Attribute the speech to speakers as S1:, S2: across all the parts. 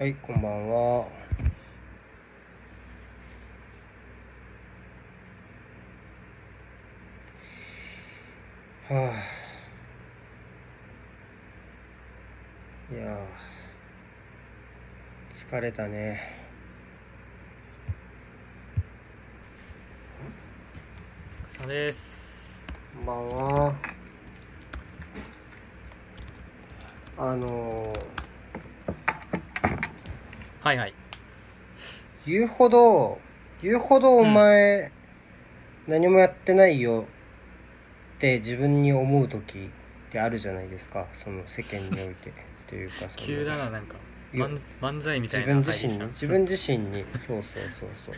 S1: はい、こんばんは。はあ。いやー疲れたね。
S2: お疲れ様です
S1: こんばんは。あのー、
S2: はいはい。
S1: 言うほど、言うほどお前、何もやってないよって自分に思う時ってあるじゃないですか。その世間において。というかその
S2: 急だななんか。漫漫才みた
S1: 自
S2: いな
S1: 分自身に
S2: 入りした。
S1: 自分自身に。そうそうそうそう。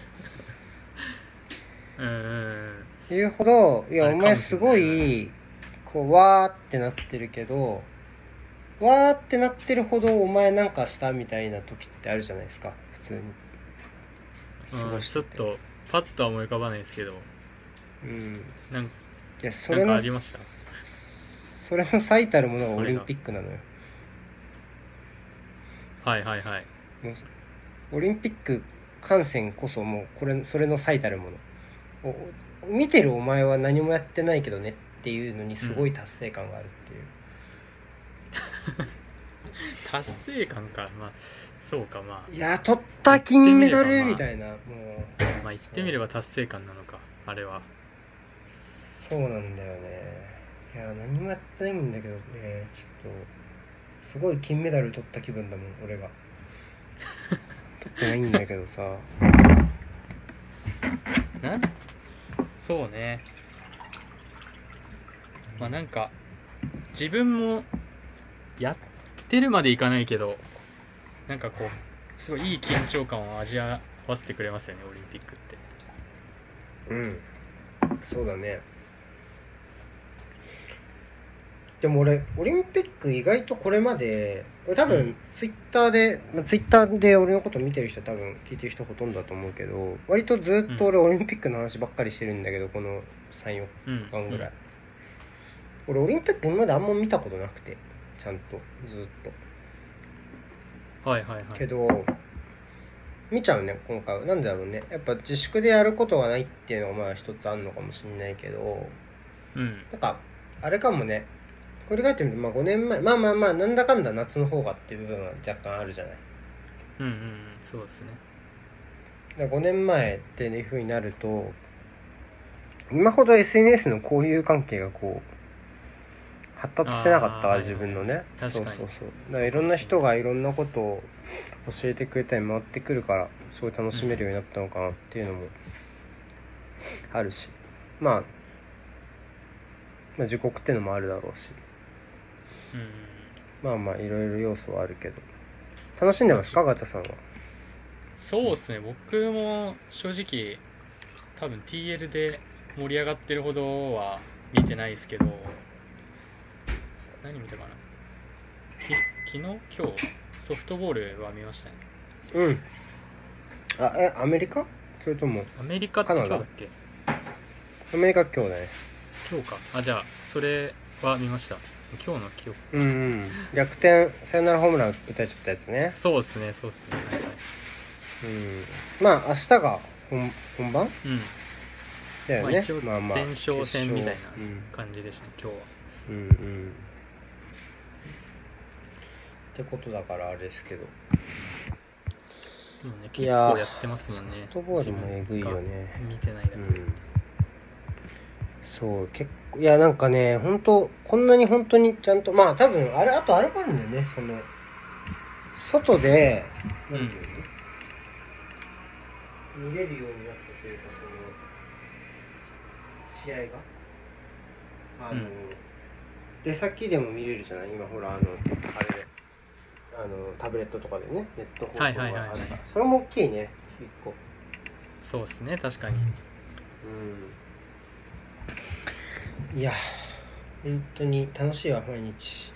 S2: うんうんうん。
S1: 言うほどいや
S2: あれ
S1: お前
S2: かもしれない
S1: すごいこうわーってなってるけどわーってなってるほどお前なんかしたみたいな時ってあるじゃないですか。普通に。過
S2: うん
S1: ごして
S2: ちょってとパッとは思い浮かばないですけど。
S1: うん。
S2: なん
S1: いやそれの
S2: かありました？
S1: それの最たるものがオリンピックなのよ。
S2: はいはいはい。
S1: オリンピック観戦こそもうこれそれの最たるもの。お見てるお前は何もやってないけどねっていうのにすごい達成感があるっていう、
S2: 達成感か。まあそうかま
S1: いや取った金メダル
S2: み
S1: たいなもう
S2: あまあ言ってみれば達成感なのかあれは。
S1: そうなんだよね。いや何もやってないんだけどね。ちょっとすごい金メダル取った気分だもん俺が。取ってないんだけどさ。
S2: なん？そうね。まあなんか自分もやってるまでいかないけどなんかこうすごいいい緊張感を味わわせてくれますよねオリンピックって。
S1: うん。そうだね。でも俺オリンピック意外とこれまで俺多分
S2: うん。
S1: ツイッターで、まあ、ツイッターで俺のこと見てる人多分聞いてる人ほとんどだと思うけど割とずっと俺オリンピックの話ばっかりしてるんだけどこの34
S2: うん。
S1: 間ぐらい、俺オリンピック今まであんま見たことなくてちゃんとずっと。
S2: はいはいはい。
S1: けど見ちゃうね今回は。なんでだろうね。やっぱ自粛でやることがないっていうのがまあ一つあるのかもしれないけど。
S2: うん。
S1: なんかあれかもね。振り返ってみるとまあ5年前まあまあまあなんだかんだ夏の方がっていう部分は若干あるじゃない。
S2: うんうんうん。そうですね。
S1: だ5年前っていうふうになると今ほど SNS の交友関係がこう発達してなかった自分のね。
S2: 確かに
S1: そうそうそう。だからいろんな人がいろんなことを教えてくれたり回ってくるからすごい楽しめるようになったのかなっていうのもあるし、まあ、まあ自国っていうのもあるだろうし。
S2: うん。うん
S1: まあまあいろいろ要素はあるけど。楽しんでますか？ガチャさんは。
S2: そうですね。僕も正直多分 TL で盛り上がってるほどは見てないですけど何見たかな？き昨日？今日？ソフトボールは見ましたね。
S1: うん。あえアメリカ？それとも
S2: アメリカって今日だっけ？
S1: アメリカ今日だね。
S2: 今日か。あじゃあそれは見ました。今日の記憶。
S1: うんうん。逆転サヨナラホームラン打たれちゃったやつね。
S2: そうですねそうですね。はいはい
S1: うん。まあ明日が本本番？
S2: うん。
S1: だよね、
S2: まあ一応前哨戦みたいな感じでしたね今日は。
S1: うん、うんうんってことだからあれですけど。
S2: もうね結構やってますもんね。
S1: ソフトボールもえぐいよね。
S2: 見てないだけで、
S1: うん。そう結構いやなんかね本当こんなに本当にちゃんとまあ多分あれあとあれがあるんだよね。その外で
S2: うん
S1: 見れるようになったというかその試合が？あの、
S2: うん。
S1: 出先でも見れるじゃない？今ほらあのタブレットとかでねネット放送があるから、
S2: はいはい。はいはい
S1: それも大きいね一個。
S2: そうですね確かに。
S1: うん。いや本当に楽しいわ毎日。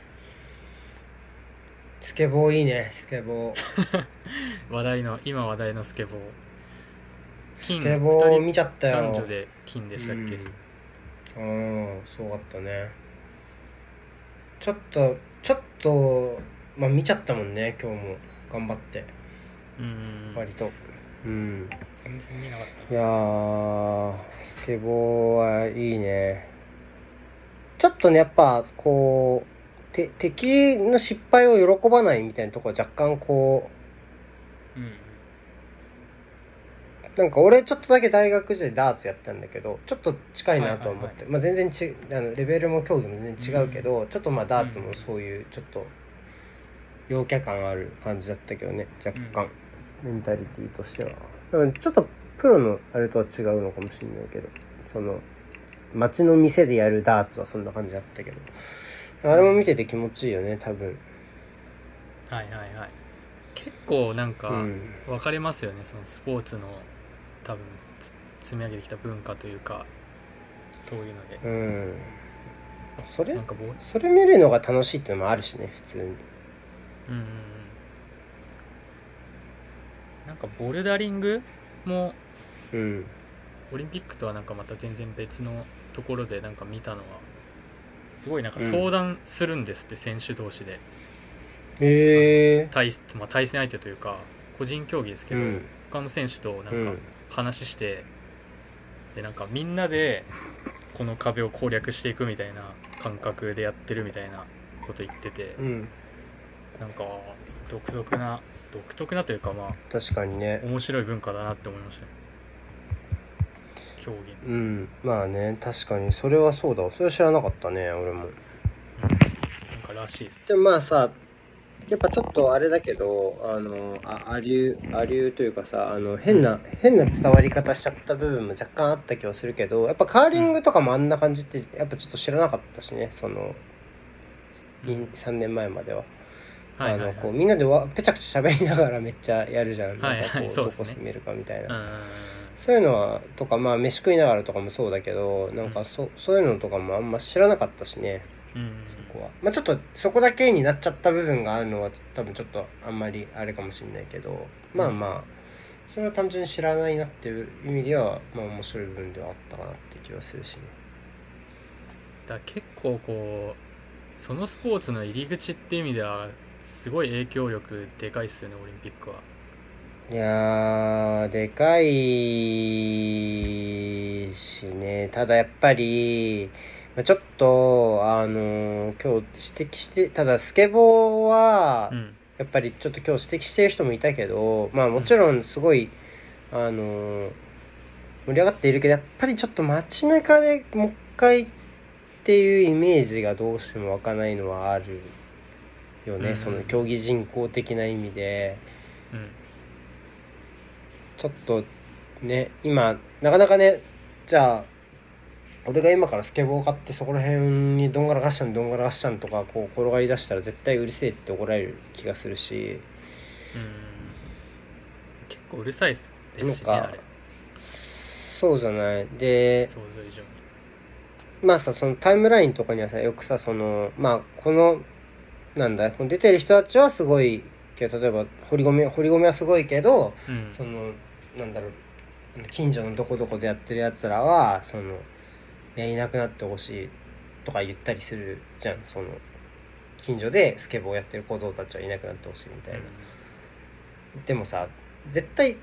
S1: スケボーいいねスケボー。
S2: 話題の今話題のスケボー。金
S1: スケボー
S2: 2
S1: 見ちゃったよ。
S2: 人男女で金でしたっけ、
S1: うん、うんすごかったね。ちょっとちょっとまあ見ちゃったもんね今日も。頑張って。
S2: うん。
S1: 割と。うん。
S2: 全然見なかった
S1: いやースケボーはいいね。ちょっとねやっぱこうて敵の失敗を喜ばないみたいなところは若干こ
S2: うん。
S1: うなんか俺ちょっとだけ大学時代ダーツやったんだけどちょっと近いなと思って、まあ全然ちあのレベルも競技も全然違うけど、ちょっとまあダーツもそういうちょっと陽キャ感ある感じだったけどね若干、メンタリティとしては。だからちょっとプロのあれとは違うのかもしれないけどその街の店でやるダーツはそんな感じだったけど。あれも見てて気持ちいいよね多分。
S2: はいはいはい。結構なんか
S1: うん。
S2: 分かれますよねそのスポーツの多分つ積み上げてきた文化というかそういうので。
S1: うん。それ
S2: なんかボ
S1: それ見るのが楽しいっていうのもあるしね普通に
S2: うんうんうん。なんかボルダリングも
S1: うん。
S2: オリンピックとはなんかまた全然別のところでなんか見たのはすごいなんか
S1: うん。
S2: 相談するんですって、選手同士で。
S1: へえ
S2: 対,、まあ、対戦相手というか個人競技ですけど、
S1: うん。
S2: 他の選手となか
S1: うんん。
S2: 話して、でなんかみんなでこの壁を攻略していくみたいな感覚でやってるみたいなこと言ってて、
S1: うん
S2: なんか独特な独特なというかまあ
S1: 確かにね。
S2: 面白い文化だなって思いましたね。競技の
S1: うん。まあね確かにそれはそうだわ。それは知らなかったね俺も。
S2: なんからしいです。
S1: でもまあさやっぱちょっとあれだけどあのあアリューアリューというかさあの変な変な伝わり方しちゃった部分も若干あった気はするけどやっぱカーリングとかもあんな感じってやっぱちょっと知らなかったしねその
S2: うん。
S1: 3年前までは。
S2: はいはいはい。
S1: あのこうみんなでわぺちゃくちゃ喋りながらめっちゃやるじゃん。
S2: はいはい
S1: なんかこう
S2: そうですね。
S1: どこ攻めるかみたいな。
S2: うん。
S1: そういうのはとかまあ飯食いながらとかもそうだけどなんかそ,、そういうのとかもあんま知らなかったしね。
S2: うん。うん
S1: ここは。まあちょっとそこだけになっちゃった部分があるのは多分ちょっとあんまりあれかもしれないけどまあまあそれは単純に知らないなっていう意味ではまあ面白い部分ではあったかなっていう気はするしね。
S2: だから結構こうそのスポーツの入り口っていう意味ではすごい影響力でかいっすよねオリンピックは。い
S1: やーでかいしね。ただやっぱりまあちょっとあの今日指摘してただスケボーは、
S2: うん。
S1: やっぱりちょっと今日指摘してる人もいたけどまあもちろんすごい、あの盛り上がっているけどやっぱりちょっと街中でもう一回っていうイメージがどうしても湧かないのはあるよね、
S2: うん
S1: その競技人口的な意味で。
S2: うん。
S1: ちょっとね今なかなかねじゃあ俺が今からスケボー買ってそこら辺にどんがらがっしゃんどんがらがっしゃんとかこう転がり出したら絶対うるせえって怒られる気がするし。
S2: うん。結構うるさいっすですしねあれ。
S1: そうじゃない？でまあさそのタイムラインとかにはさよくさそのまあこのなんだ出てる人たちはすごいけど例えば堀米堀米はすごいけど
S2: うん。
S1: そのなんだろう近所のどこどこでやってるやつらはそのいやいなくなってほしいとか言ったりするじゃん。その近所でスケボーやってる小僧たちはいなくなってほしいみたいな、でもさ絶対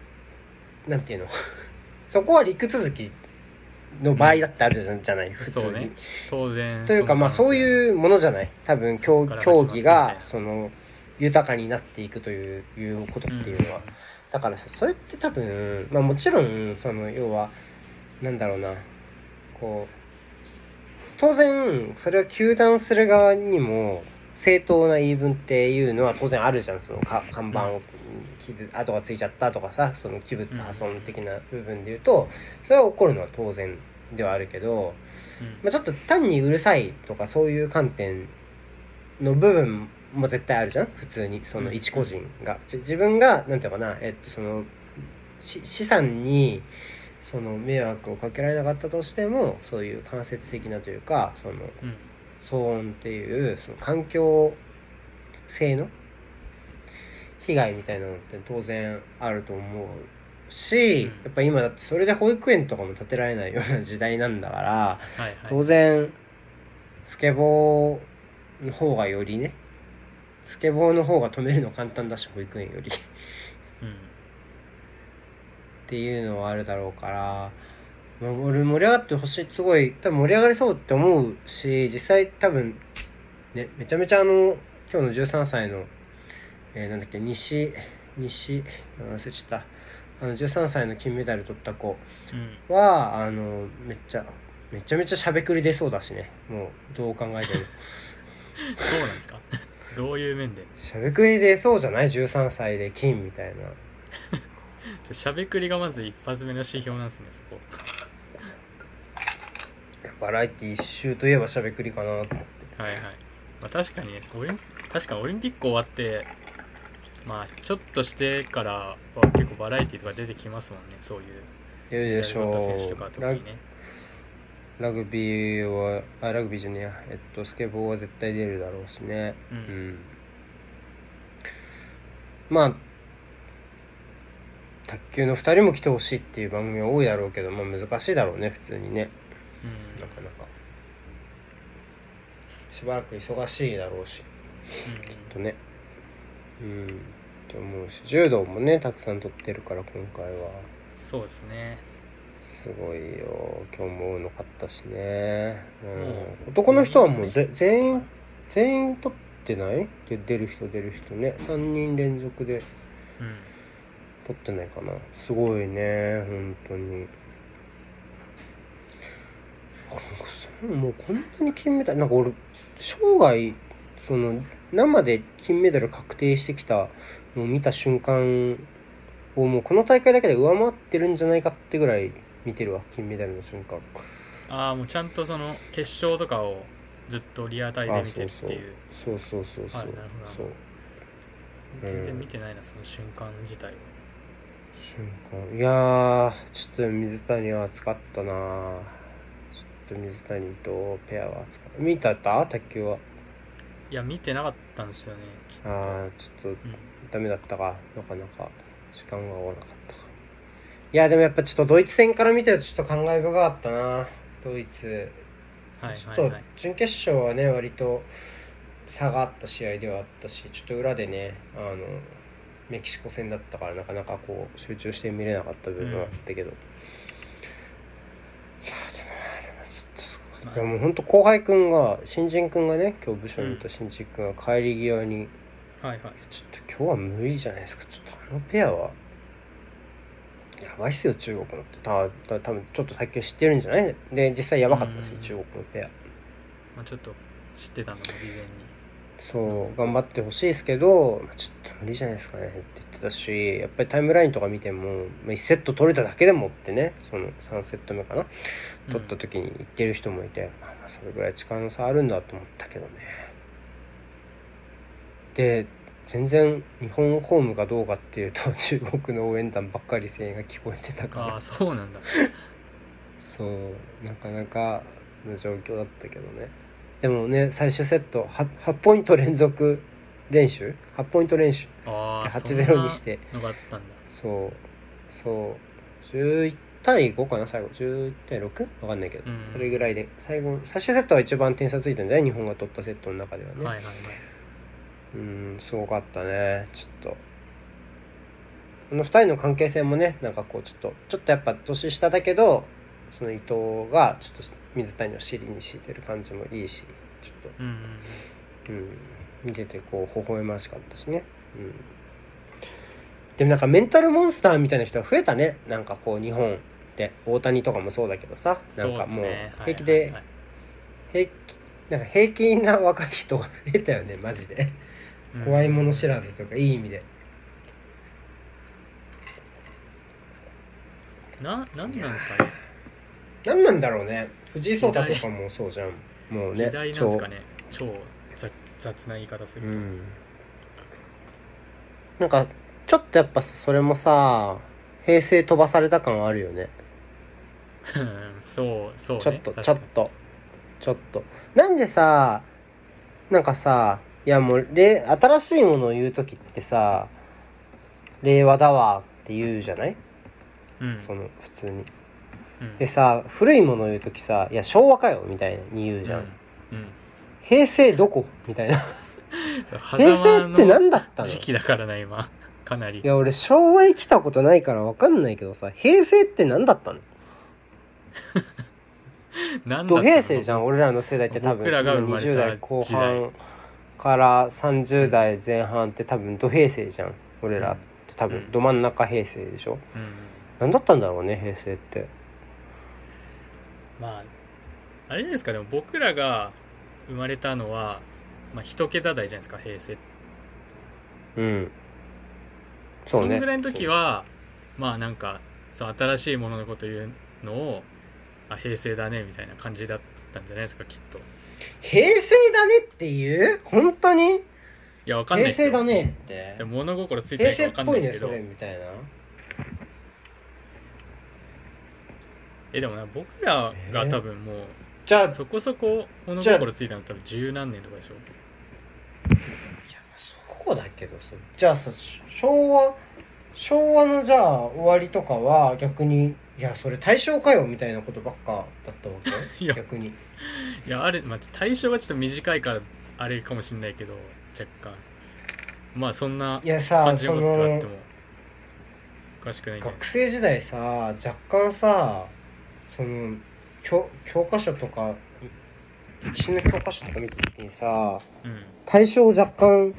S1: なんていうの？そこは陸続きの場合だってあるじゃない普通に、
S2: ね。当然
S1: というかまあそう
S2: う
S1: いうものじゃない。多分競競技が
S2: な
S1: その豊かになっていくといういうことっていうのは、だからさそれって多分まあもちろんその要はなんだろうな。こう当然それを糾弾する側にも正当な言い分っていうのは当然あるじゃん。そのか看板を傷跡がついちゃったとかさその器物破損的な部分で言うとそれは起こるのは当然ではあるけど、
S2: うん。
S1: まあ、ちょっと単にうるさいとかそういう観点の部分も絶対あるじゃん。普通にその一個人が、じ自分がなんていうのかな。えっとそのし資産にその迷惑をかけられなかったとしてもそういう間接的なというかその
S2: うん
S1: 騒音っていうその環境性の被害みたいなのって当然あると思うし、
S2: うん。
S1: やっぱ今だってそれで保育園とかも建てられないような時代なんだから
S2: はいはい。
S1: 当然スケボーの方がよりねスケボーの方が止めるの簡単だし保育園より。
S2: うん。
S1: っていうのはあるだろうから、まあ、俺盛り上がってほしいすごい多分盛り上がりそうって思うし実際多分ねめちゃめちゃあの今日の13歳の、えーなんだっけ西西忘れちゃった。あの13歳の金メダル取った子
S2: うん。
S1: はあのめっちゃめちゃめちゃしゃべくり出そうだしね。もうどう考えても。
S2: そうなんですか？どういう面で？
S1: しゃべくり出そうじゃない？13歳で金みたいな。
S2: しゃべくりがまず一発目の指標なんですねそこ
S1: バラエティー一周といえばしゃべくりかなと思って。
S2: はいはい、まあ、確かにねオリン確かにオリンピック終わってまあちょっとしてからは結構バラエティとか出てきますもんね。そういう
S1: 出る
S2: 選手とか特にね。
S1: ラグビーはあラグビーじゃねえやえっとスケボーは絶対出るだろうしね。
S2: うん。
S1: まあ卓球の2人も来てほしいっていう番組は多いだろうけどまあ難しいだろうね普通にね
S2: うん。
S1: なかなか。しばらく忙しいだろうし。
S2: うん。
S1: とね。うん。って思うし。柔道もねたくさん取ってるから今回は。
S2: そうですね。
S1: すごいよ。今日も多かったしね、う、
S2: うん
S1: 男の人はもうぜ全員全員取ってない？で出る人出る人ね。3人連続で
S2: うん。
S1: 取ってないかな。すごいね本当にもうこんなに金メダルなんか俺生涯その生で金メダル確定してきたのを見た瞬間をもうこの大会だけで上回ってるんじゃないかってぐらい見てるわ金メダルの瞬間。
S2: ああもうちゃんとその決勝とかをずっとリアタイで見てるっていう。
S1: そうそうそうそう。
S2: はいなるほど。
S1: そう。
S2: 全然見てないなその瞬間自体を
S1: 瞬間。いやーちょっと水谷は熱かったなと水谷とペアは熱かった見たった？卓球は。い
S2: や見てなかったんですよね。ちょっと
S1: ああちょっと
S2: うん
S1: ダメだったか。なかなか時間が合わなかったか。いやでもやっぱちょっとドイツ戦から見てるとちょっと感慨深かったな。ドイツ。
S2: はい
S1: ちょっと準決勝はね割と差があった試合ではあったしちょっと裏でねあのメキシコ戦だったからなかなかこう集中して見れなかった部分はあったけど、いやでもあれはちょっとすごい。やもう本当後輩くんが新人くんがね今日部署にいた新人くんが帰り際に、
S2: はいはい。
S1: ちょっと今日は無理じゃないですか。ちょっとあのペアはやばいっすよ中国のって。たた多分ちょっと卓球知ってるんじゃない？で実際やばかったし
S2: うん。
S1: 中国のペア。
S2: まあちょっと知ってたのも事前に。
S1: そう頑張ってほしいですけど、まあ、ちょっと無理じゃないですかねって言ってたしやっぱりタイムラインとか見ても、まあ、1セット取れただけでもってねその3セット目かな取った時に言ってる人もいて、まあまあそれぐらい力の差あるんだと思ったけどね。で全然日本ホームがどうかっていうと 中国の応援団ばっかり声援が聞こえてたから。
S2: ああそうなんだ。
S1: そうなかなかの状況だったけどね。でもね最終セット 8, 8ポイント連続練習？8ポイント練習。
S2: ああ
S1: 8-0にして。
S2: のがあったんだ。
S1: そう。そう。11対5かな最後。11対 6? わかんないけど、
S2: うん。
S1: それぐらいで。最後最終セットは一番点差ついたんじゃない？日本が取ったセットの中ではね、
S2: はいはいはい。
S1: うんすごかったね。ちょっと。この2人の関係性もねなんかこうちょっとちょっとやっぱ年下だけどその伊藤がちょっと水谷を尻に敷いてる感じもいいしちょっ
S2: うんうん
S1: と、うん、見ててこう微笑ましかったしね、うん、でもなんかメンタルモンスターみたいな人が増えたね。なんかこう日本って大谷とかもそうだけどさなんかもう平気で平気なんか平気な若い人が増えたよねマジで。
S2: うん。
S1: 怖いもの知らずとかいい意味で。
S2: ななんなんですかね。
S1: 何なんだろうね。藤井聡太とかもそうじゃん。もうね
S2: 時代なんですかね。超。雑雑な言い方すると、
S1: うん。なんかちょっとやっぱそれもさ平成飛ばされた感あるよね。
S2: うんそうそうね。
S1: ちょっとちょっと。ちょっと。なんでさなんかさいやもうれ新しいものを言う時ってさ令和だわって言うじゃない？
S2: うん。
S1: その普通に。
S2: うん。
S1: でさ古いものを言う時さ「いや昭和かよ」みたいに言うじゃん、
S2: うん。うん。
S1: 平成どこ？みたいな。
S2: 狭
S1: 平成
S2: 間
S1: って何
S2: の
S1: だったの？
S2: 時期だからな今。かなり。
S1: いや俺昭和生きたことないから分かんないけどさ平成って何だったの？土
S2: なんだったの？
S1: 平成じゃん俺らの世代って多分。
S2: 僕らが生まれた
S1: 20代。後半から30代前半って多分土平成じゃん。俺らって多
S2: うん。
S1: 分ど真ん中平成でしょ？
S2: うん。
S1: 何だったんだろうね平成って。
S2: まああれじゃないですか。でも僕らが生まれたのはまあ一桁台じゃないですか平成
S1: うん。
S2: そ
S1: そうね。
S2: んぐらいの時はまあなんかそう新しいもののこと言うのをあ平成だねみたいな感じだったんじゃないですかきっと。い
S1: 平成だねっていう？本当に？
S2: やわかんないですよ。
S1: 平成だねって。
S2: 物心ついてな
S1: 平
S2: いかわかんないですけど。
S1: れみたいな。
S2: えでもな僕らが多分もう
S1: じゃあ
S2: そこそこ物心ついたの多分十何年とかでしょ。
S1: そうだけどさ。じゃあさ昭和昭和のじゃあ終わりとかは逆にいやそれ大正かよみたいなことばっかだったわけ？
S2: いや。
S1: 逆に。
S2: いやあれ、まあ、対象がちょっと短いからあれかもしんないけど若干。まあそんな感じのことがあってもおかしくないんじゃない？
S1: 学生時代さ若干さその教教科書とか歴史の教科書とか見た時にさ
S2: かうん。
S1: 対象若干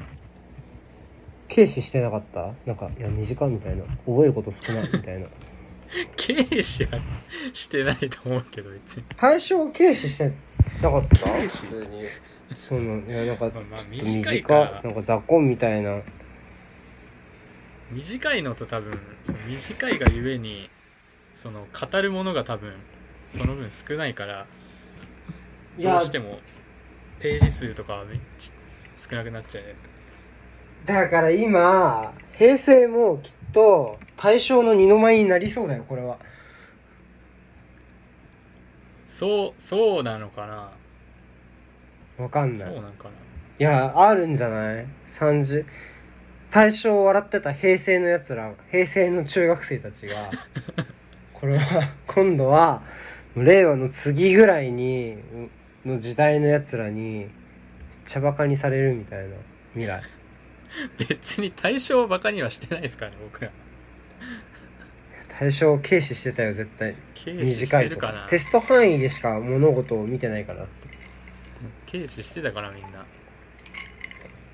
S1: 軽視してなかった？なんかいや短いみたいな。覚えること少ないみたいな
S2: 軽視はしてないと思うけど別に。
S1: 対象軽視してなかった？
S2: 軽視？
S1: 普通に。そのいやなんか
S2: まあ短いか。ら
S1: なんか雑魚みたいな。
S2: 短いのと多分その短いがゆえにその語るものが多分その分少ないからどうしてもページ数とかはめっちゃ少なくなっちゃうじゃないですか。
S1: だから今平成もきっと対象の二の舞になりそうだよこれは。
S2: そうそうなのかな？
S1: わかんない。
S2: そうなんかな？い
S1: やあるんじゃない？30対象を笑ってた平成のやつら平成の中学生たちが これは今度は令和の次ぐらいにの時代のやつらにめっちゃバカにされるみたいな未来。
S2: 別に対象をバカにはしてないですからね僕ら
S1: 対象を軽視してたよ絶対。
S2: 軽視し
S1: 短い
S2: るか。な
S1: テスト範囲でしか物事を見てないから
S2: 軽視してたからみんな。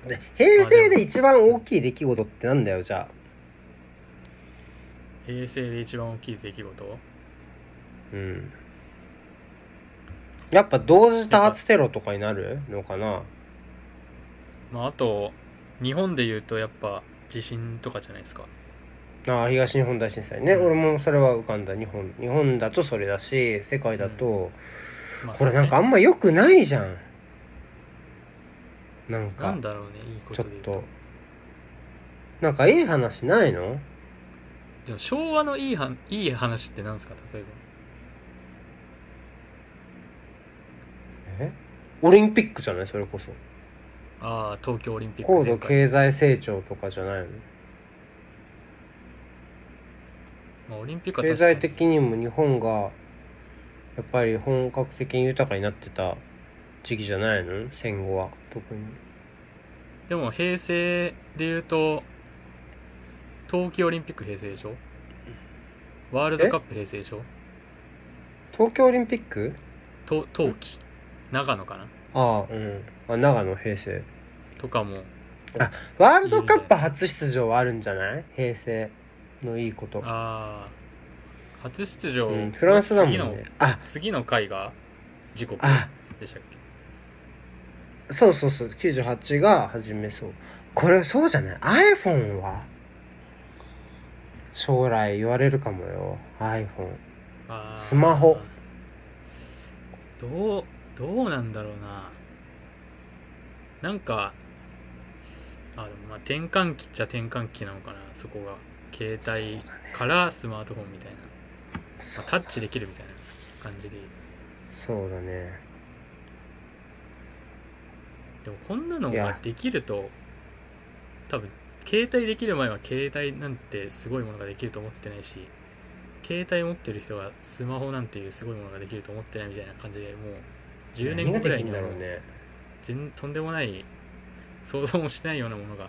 S1: で平成で一番大きい出来事ってなんだよじゃあ。
S2: 平成で一番大きい出来事？
S1: うん。やっぱ同時多発テロとかになるのかな？
S2: まああと日本で言うとやっぱ地震とかじゃないですか
S1: ああ東日本大震災ね、
S2: うん。
S1: 俺もそれは浮かんだ。日本日本だとそれだし世界だと、
S2: まあ
S1: これなんかあ
S2: ん
S1: ま良くないじゃん。なん
S2: ね
S1: か
S2: なんだろうねいいこ
S1: ちょっ
S2: とで言うと。
S1: と。なんかいい話ないの？
S2: でも昭和のいいはいい話って何ですか？例えば。
S1: え？オリンピックじゃない？それこそ。
S2: ああ東京オリンピック
S1: 高度経済成長とかじゃないの？
S2: まあ、オリンピックは
S1: 経済的にも日本がやっぱり本格的に豊かになってた時期じゃないの？戦後は。特に。
S2: でも平成で言うと冬季オリンピック平成でしょ？ワールドカップ平成でしょ？
S1: 東京オリンピック？
S2: と冬季。長野かな？
S1: ああうん。あ長野平成。
S2: とかも。
S1: ワールドカップ初出場はあるんじゃない？平成のいいこと、
S2: ああ初出場、
S1: うん、フランスだもん
S2: 次の
S1: ねあ。
S2: 次の回が時刻
S1: あ。
S2: でしたっけ？
S1: そうそうそう。98が始めそう。これそうじゃない？iPhone は？将来言われるかもよ。iPhone スマホ。
S2: どうどうなんだろうな。なんかあでもまあ転換期っちゃ転換期なのかなそこが携帯からスマートフォンみたいな、まあ、タッチできるみたいな感じで。
S1: そうだね。
S2: でもこんなのができると多分携帯できる前は携帯なんてすごいものができると思ってないし携帯持ってる人がスマホなんていうすごいものができると思ってないみたいな感じでもう10年後ぐらいには全とんでもない想像もしないようなものが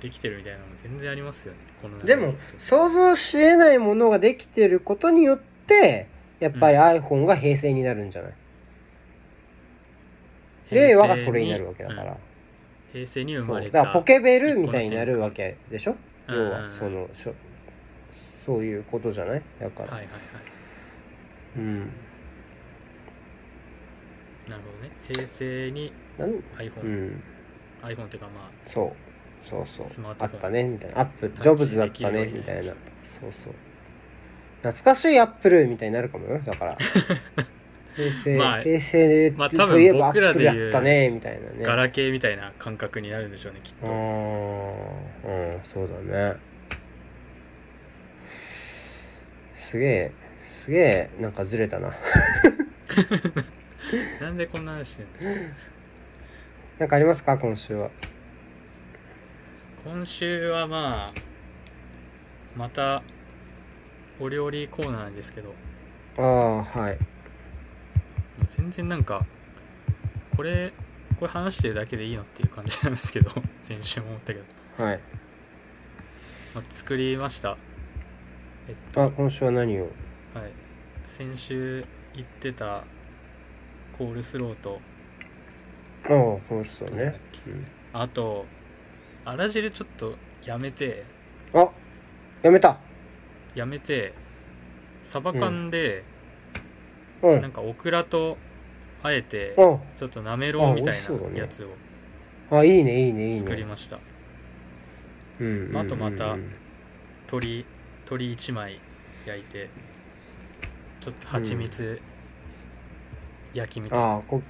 S2: できてるみたいなのも全然ありますよね。この
S1: でも想像しえないものができてることによってやっぱり iPhone が平成になるんじゃない、令和がそれになるわけだから、
S2: うん。平成に生まれた
S1: だからポケベルみたいになるわけでしょ？
S2: うん。
S1: 要はそのしょそういうことじゃない？だから、
S2: はいはいはい。
S1: うん。
S2: なるほどね。平成に iPhone、
S1: うん。
S2: iPhone っていうかま
S1: そうそうそう。
S2: スマートフォン。
S1: あったねみたいな。アップジョブズだったね
S2: できるように
S1: みたいな。そう
S2: ました
S1: そう。懐かしいアップルみたいになるかもよ。だから。平成、
S2: まあ
S1: 平成
S2: まあ多分
S1: といえばアッ
S2: 僕らで言う
S1: プルやったねみたいなね。
S2: あガラケーみたいな感覚になるんでしょうねきっ
S1: あ
S2: と
S1: ーうんそうだね。すげえすげえなんかずれたな。
S2: なんでこんな話してんの？
S1: なんかありますか今週は？
S2: 今週はまあまたお料理コーナーですけど。
S1: ああはい。
S2: 全然なんかこれこれ話してるだけでいいのっていう感じなんですけど 先週も思ったけど、
S1: はい。
S2: まあ、作りました。えっと。
S1: あ今週は何を？
S2: はい。先週言ってたコールスローと。
S1: ああ今週そうね。
S2: どうだっけ。
S1: うん
S2: あとあら汁ちょっとやめて。
S1: あやめた。
S2: やめて。サバ缶で
S1: うん。
S2: なんかオクラとあえて
S1: あ
S2: ちょっとなめろうみたいなやつを
S1: あいいねいいねいいね。
S2: 作りました。
S1: うんうんうん。うん
S2: あとまた鶏鶏1枚焼いてちょっと蜂蜜焼きみたいな、
S1: ああこ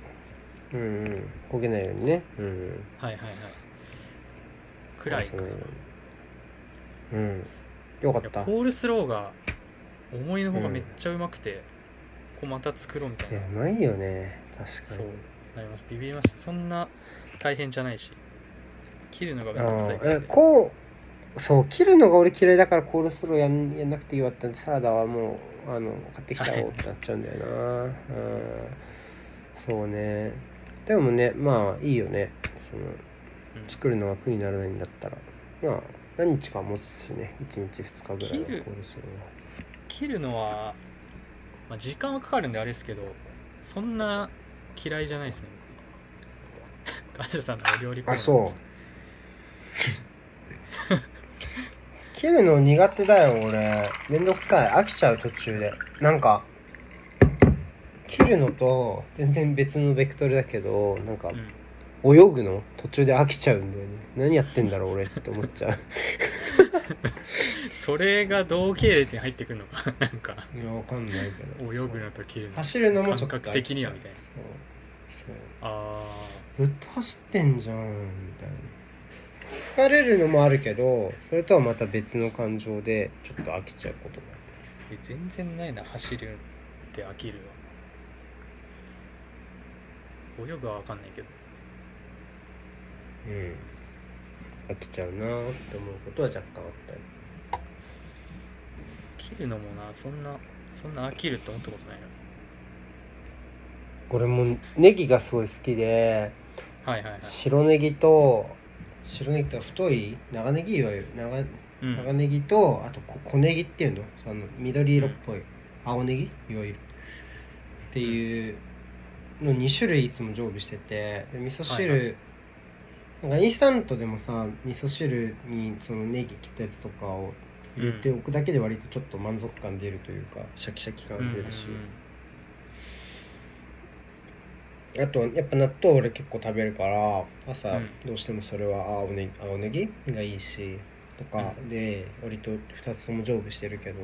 S1: うんうん。焦げないようにね。うんうん。
S2: はいはいはいくらいかな
S1: そううん。よかった。
S2: コールスローが思いのほかめっちゃうまくて、こうまた作ろうみたいな。
S1: うまいよね。確か
S2: そう。
S1: に
S2: なりましたビビりました。そんな大変じゃないし。切るのがめんどくさい
S1: あーえこうそう切るのが俺嫌いだからコールスローやんやんなくていいわってサラダはもうあの買ってきちゃおうってなっちゃうんだよな、うん。そうね。でもねまあいいよね。その
S2: うん
S1: 作るのが苦にならないんだったらまあ何日か持つしね1日2日ぐらいは
S2: 切る。
S1: コールスローは
S2: 切るのは、まあ、時間はかかるんであれですけどそんな嫌いじゃないですね。ガシャさんのお料理コーナー
S1: あそう。切るの苦手だよ俺。めんどくさい。飽きちゃう途中で。なんか切るのと全然別のベクトルだけどなんか
S2: うん
S1: 泳ぐの？途中で飽きちゃうんだよね。何やってんだろう俺って思っちゃう。
S2: それが同系列に入ってくるのか？なんか。
S1: いやわかんないけど。
S2: 泳ぐのと切るの。
S1: 走るのもちょっと
S2: 感覚的にはみたいな。あ
S1: そう。ずっと走ってんじゃんみたいな。疲れるのもあるけどそれとはまた別の感情でちょっと飽きちゃうことが
S2: ーえ全然ないな走るって飽きるわ泳ぐは分かんないけど
S1: うん。飽きちゃうなって思うことは若干あったり。
S2: 切るのもなそんなそんな飽きるって思ったことないな。
S1: 俺もネギがすごい好きで
S2: はいはいはい。
S1: 白ネギと白ネギと太い長ネギいわゆる長
S2: うん。
S1: 長ネギとあとこ小ネギっていうのその緑色っぽい青ネギいわゆる。っていうの2種類いつも常備しててで味噌汁、
S2: はいは
S1: なんかインスタントでもさ味噌汁にそのネギ切ったやつとかを入れておくだけで割とちょっと満足感出るというかシャキシャキ感出るし、あとやっぱ納豆俺結構食べるから朝
S2: うん。
S1: どうしてもそれは青ネギ青ネギがいいしとか
S2: う
S1: で割と2つとも常備してるけど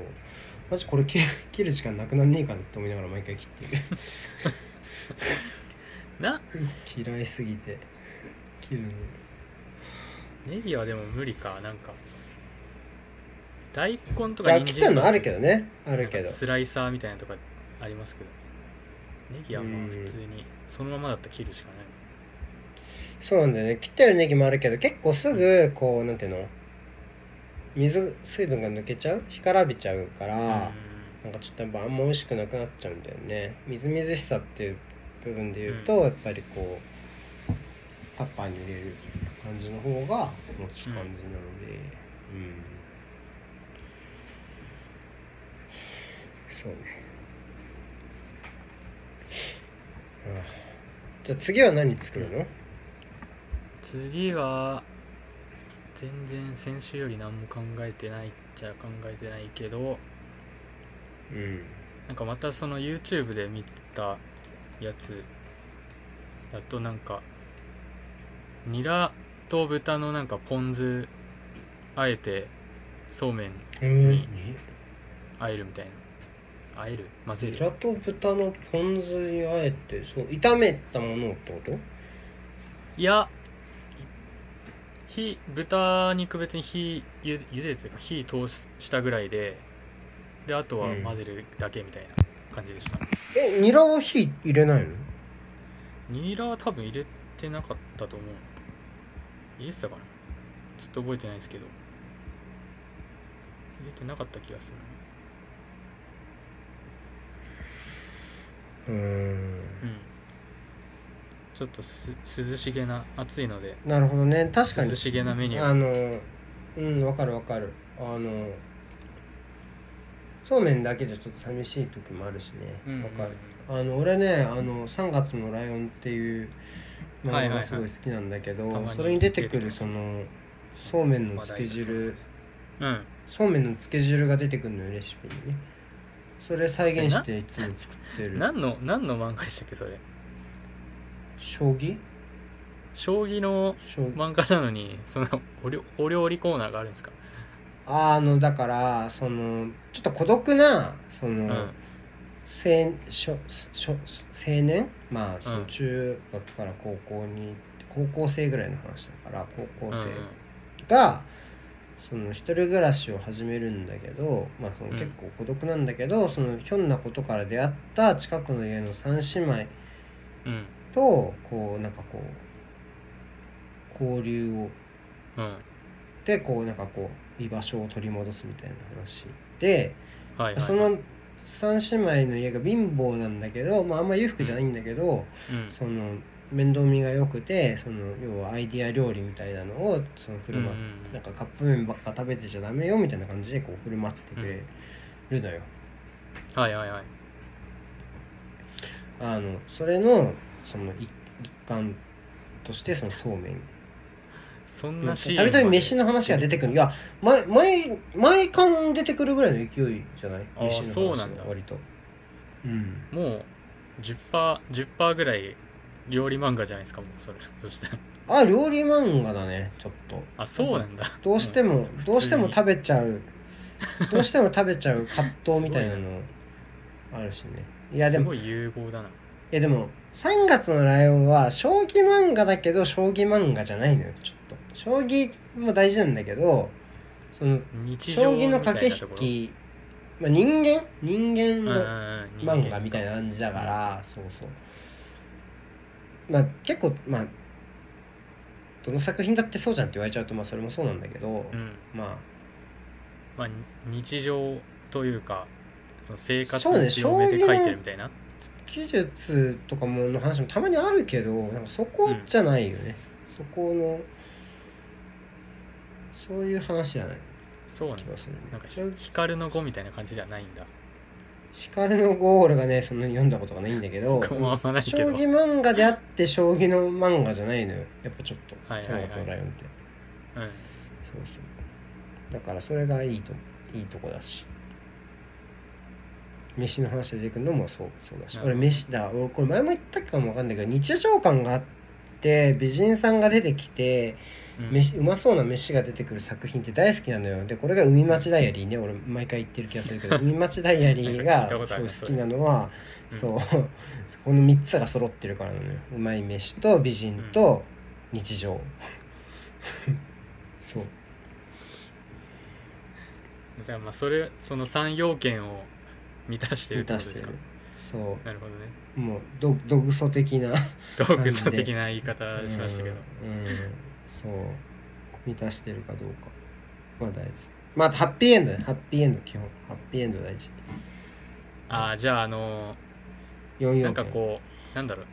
S1: マジこれ切る切る時間なくなんねえかなって思いながら毎回切ってる。
S2: な
S1: 嫌いすぎて切るの
S2: ネギはでも無理かなんか。大根とか人
S1: 切ったのある
S2: 参とかって
S1: けどね。あるけど。
S2: スライサーみたいなとかありますけど。ネギはま
S1: うん
S2: あ普通にそのままだったら切るしかない。
S1: そうなんだよね。切ってあるネギもあるけど結構すぐこうなんていうの？水水分が抜けちゃう？干からびちゃうから、なんかちょっとやっぱあんま美味しくなくなっちゃうんだよね。みずみずしさっていう部分で言うと、やっぱりこうタッパーに入れる感じの方が持つ感じなのでうん、そうね。ああ。じゃあ次は何作るの？
S2: 次は全然先週より何も考えてないっちゃ考えてないけど
S1: うん。
S2: なんかまたその YouTube で見たやつだとなんかニラと豚のなんかポン酢あえてそうめん
S1: うん。
S2: あえるみたいな。あえる？混ぜ
S1: ニ
S2: る
S1: ラと豚のポン酢にあえてそう炒めたものってこと？
S2: いや火豚肉別に火ゆゆでてか火通したぐらいでであとは混ぜるだけみたいな感じでした、
S1: えニラは火入れないの？
S2: ニラは多分入れてなかったと思う入れてたかなちょっと覚えてないですけど。入れてなかった気がする
S1: うーん。
S2: なうん。ちょっとす涼しげな暑いので。
S1: なるほどね。確かに。
S2: 涼しげなメニュー。
S1: あのうんわかるわかる。あのそうめんだけじゃちょっと寂しい時もあるし
S2: うん
S1: ねわかる。あの俺ねあの3月のライオンっていう漫画
S2: はいはい。はい
S1: がすごい好きなんだけど、
S2: たまに
S1: それに出てくるそのそうめんのつけ汁
S2: うん。
S1: そうめんのつけ汁が出てくるのよレシピにね。それ再現していつも作ってる。
S2: 何の何の漫画でしたっけそれ？
S1: 将棋？
S2: 将棋の漫画なのにそのお料お料理コーナーがあるんですか？
S1: あのだからそのちょっと孤独なその、
S2: うん
S1: 青少少青年？まあその
S2: うん
S1: 中学から高校に高校生ぐらいの話だから高校
S2: うんうん。
S1: 生が、その一人暮らしを始めるんだけど、まあ、その
S2: うん
S1: 結構孤独なんだけど、そのひょんなことから出会った近くの家の三姉妹
S2: うん。
S1: とこうなんかこう交流を
S2: うん。
S1: でこうなんかこう居場所を取り戻すみたいな話で、
S2: はいはいはい。
S1: その三姉妹の家が貧乏なんだけど、まあ、あんま裕福じゃないんだけど、
S2: うん。
S1: その面倒見が良くてその要はアイディア料理みたいなのをその振る舞っ
S2: うんうんうん。
S1: なんかカップ麺ばっか食べてちゃダメよみたいな感じでこう振る舞ってくれるのよ。
S2: はいはいはい。
S1: あのそれのその一一環としてそのそうめん
S2: そんなシーン
S1: たびたび飯の話が出てくる。いや毎毎毎巻出てくるぐらいの勢いじゃない？
S2: あー
S1: 飯の話が
S2: そうなんだ。
S1: 割と。うん。
S2: もう 10%, 10ぐらい料理漫画じゃないですかもうそれ。そしたら。
S1: あ料理漫画だねちょっと。
S2: あそうなんだ。
S1: どうしても、
S2: ん普通に。
S1: どうしても食べちゃう。どうしても食べちゃう葛藤みたいなのあるしね。いやですもい
S2: ごい融合だな。
S1: やでも3月のライオンは将棋漫画だけど将棋漫画じゃないのよちょっと。将棋も大事なんだけどその
S2: 日常
S1: 将棋の駆け引き、まあ、人間人間の
S2: うん
S1: 漫画みたいな感じだから、そうそう。まあ結構まあどの作品だってそうじゃんって言われちゃうとまあそれもそうなんだけど、
S2: うん。
S1: まあ。
S2: まあ日常というかその生活
S1: そうね
S2: 強めで書いてるみたいな？
S1: 技術とかもの話もたまにあるけどなんかそこじゃないよね、そこのそういう話じゃない。
S2: そうなんだ。
S1: 気がするね。
S2: なんか光の語みたいな感じではないんだ。
S1: 光のゴールがねそんなに読んだことがないんだけど将棋漫画であって将棋の漫画じゃないのよ。やっぱちょっと。
S2: はいはいはい。
S1: ライオンって。
S2: うん。
S1: そうそう。だからそれがいいといいとこだし飯の話で出てくるのもそうそうだし。俺飯だ俺これ前も言ったかもわかんないけど日常感があって美人さんが出てきて
S2: うん。
S1: 飯うまそうな飯が出てくる作品って大好きなのよ。でこれが「海町ダイアリーね」俺毎回言ってる気がするけど「海町ダイアリー」が好きなのは
S2: うん。
S1: そう この3つが揃ってるからなのようまい飯と美人と日常。そう。
S2: じゃあまあそれその3要件を 満たしてるってことですか？
S1: そ
S2: なるほどね。
S1: うもうどどぐそ的な
S2: 道具素的な言い方しましたけど。
S1: うん、うん。そう。満たしてるかどうか。まあ大事。まあハッピーエンドねハッピーエンド基本。ハッピーエンド大事。
S2: ああじゃああの
S1: 4
S2: なんかこうなんだろう。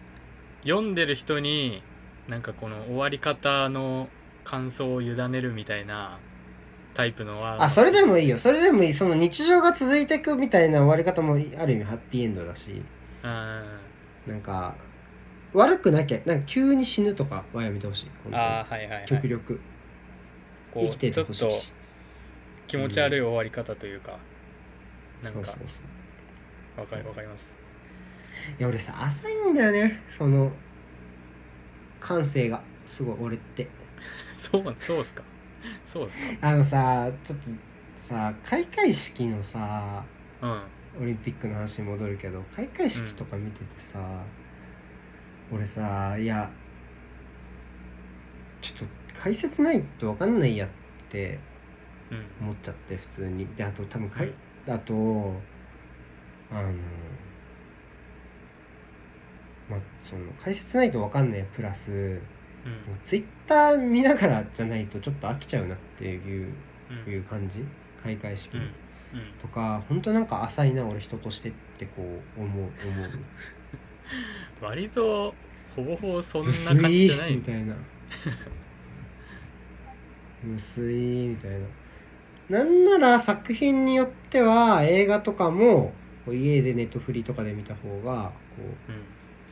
S2: 読んでる人になんかこの終わり方の感想を委ねるみたいなタイプのは
S1: あそれでもいいよ。それでもいい。その日常が続いていくみたいな終わり方もある意味ハッピーエンドだし。
S2: うん
S1: なんか悪くなきゃなんか急に死ぬとかはやめてほしい。
S2: ああはいはいはい。
S1: 極力。生きて
S2: こうちょっと気持ち悪い終わり方というか、なんか
S1: そうそうそう。
S2: わかりわかります。
S1: いや俺さ浅いんだよね。その感性が。すごい俺って。
S2: そうそうっすか？そうっすか。
S1: あのさちょっとさ開会式のさ
S2: うん。
S1: オリンピックの話に戻るけど開会式とか見ててさ、俺さいやちょっと解説ないと分かんないやって
S2: うん。
S1: 思っちゃって普通に。であと多分かい、
S2: うん。
S1: あとあのまあその解説ないと分かんないプラス
S2: うん。
S1: ツイッター見ながらじゃないとちょっと飽きちゃうなっていう
S2: うん。
S1: いう感じ？開会式、とか本当なんか浅いな俺人としてってこう思う思う。
S2: 割とほぼほぼそんな感じじゃない？
S1: みたいな。薄いみたいな。なんなら作品によっては映画とかも家でネットフリとかで見た方がこう
S2: うん。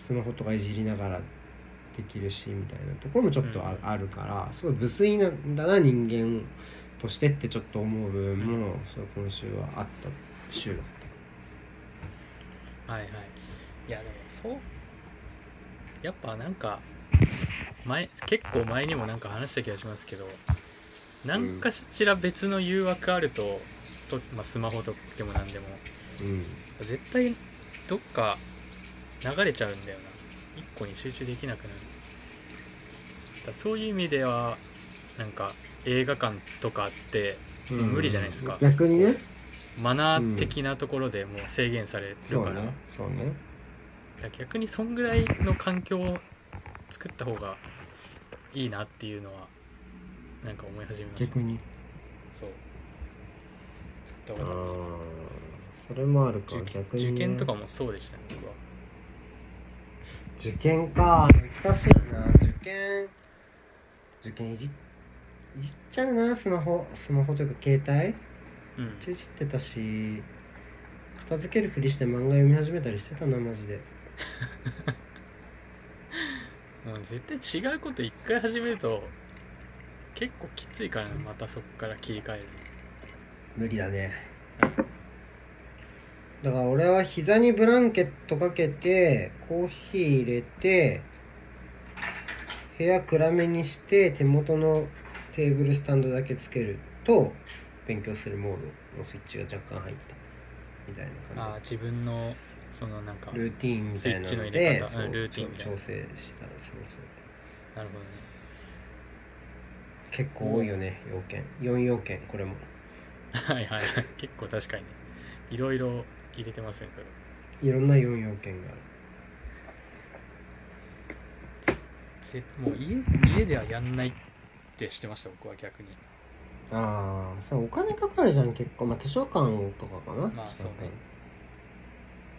S1: スマホとかいじりながらできるしみたいなところもちょっとあ,、るからすごい無粋なんだな人間としてってちょっと思う部分も、そう今週はあった週だっ
S2: はいはい。いやでもそうやっぱなんか前結構前にもなんか話した気がしますけど何かしら別の誘惑あると、そまあ、スマホとでも何でも。
S1: たうん。
S2: 絶対どっか流れちゃうんだよな。一個に集中できなくなるそういう意味ではなんか映画館とかって無理じゃないですか。
S1: 逆にね。
S2: マナー的なところでもう制限されるから,、
S1: そうね。そうね。
S2: だから逆にそんぐらいの環境を作った方がいいなっていうのはなんか思い始めました。
S1: 逆に。
S2: そう。作った
S1: あ
S2: 方が。いい
S1: あそれもあるか。
S2: 受験
S1: 逆に、ね、
S2: 受験とかもそうでしたね僕は。
S1: 受験か。難しいな。受験受験いじいじっちゃうなスマホスマホというか携帯。
S2: うん。
S1: ちゃいじってたし片付けるふりして漫画読み始めたりしてたなマジで。
S2: も う絶対違うこと一回始めると結構きついからねまたそこから切り替える
S1: 無理だね。だから俺は膝にブランケットかけてコーヒー入れて部屋暗めにして手元のテーブルスタンドだけつけると勉強するモードのスイッチが若干入った。みたいな感
S2: ああ自分のそのなんか
S1: じルーティーンみたいな
S2: スイッチの
S1: の
S2: 入れ方。
S1: で
S2: ルーティンみたいな。
S1: 調整したそうそう。
S2: なるほどね
S1: 結構多いよね要件。4要件これも。
S2: はいはい結構確かに。ねいろいろ入れてますねそれ。
S1: いろんな4要件がある
S2: ぜもう家家ではやんないってしてました僕は逆に。
S1: ああそうお金かかるじゃん結構。まあ図書館とかかな
S2: まあそうね。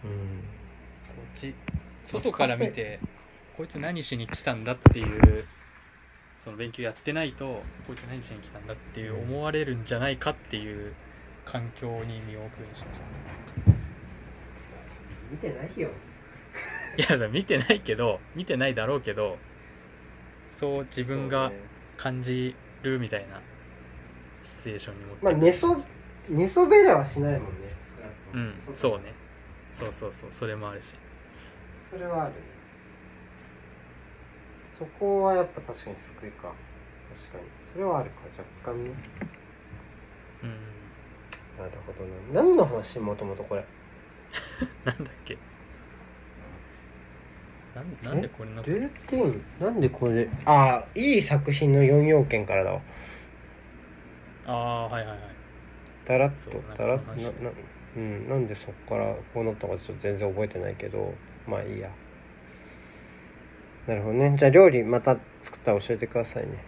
S1: うん。
S2: こっち外から見てこいつ何しに来たんだっていうその勉強やってないとこいつ何しに来たんだっていう思われるんじゃないかっていう環境に身を置くようにしました。
S1: 見てないよ。
S2: いやそれ見てないけど見てないだろうけどそう自分が感じるみたいなシチュエーションに持って
S1: まあ寝そ寝そべれはしないもんね。
S2: う
S1: も
S2: んそうね。そうそうそうそれもあるし。
S1: それはあるそこはやっぱ確かに救いか。確かに。それはあるか。若干ね。
S2: うん。
S1: なるほどな。何の話？もともとこれ。
S2: なんだっけ？なんなんでこれな
S1: ルーティンなんでこれ？ああいい作品の4要件からだわ。
S2: ああはいはいはい。
S1: だらっとだらっとななうんなんでそっからこうなったかちょっと全然覚えてないけどまあいいや。なるほどね。じゃあ料理また作ったら教えてくださいね。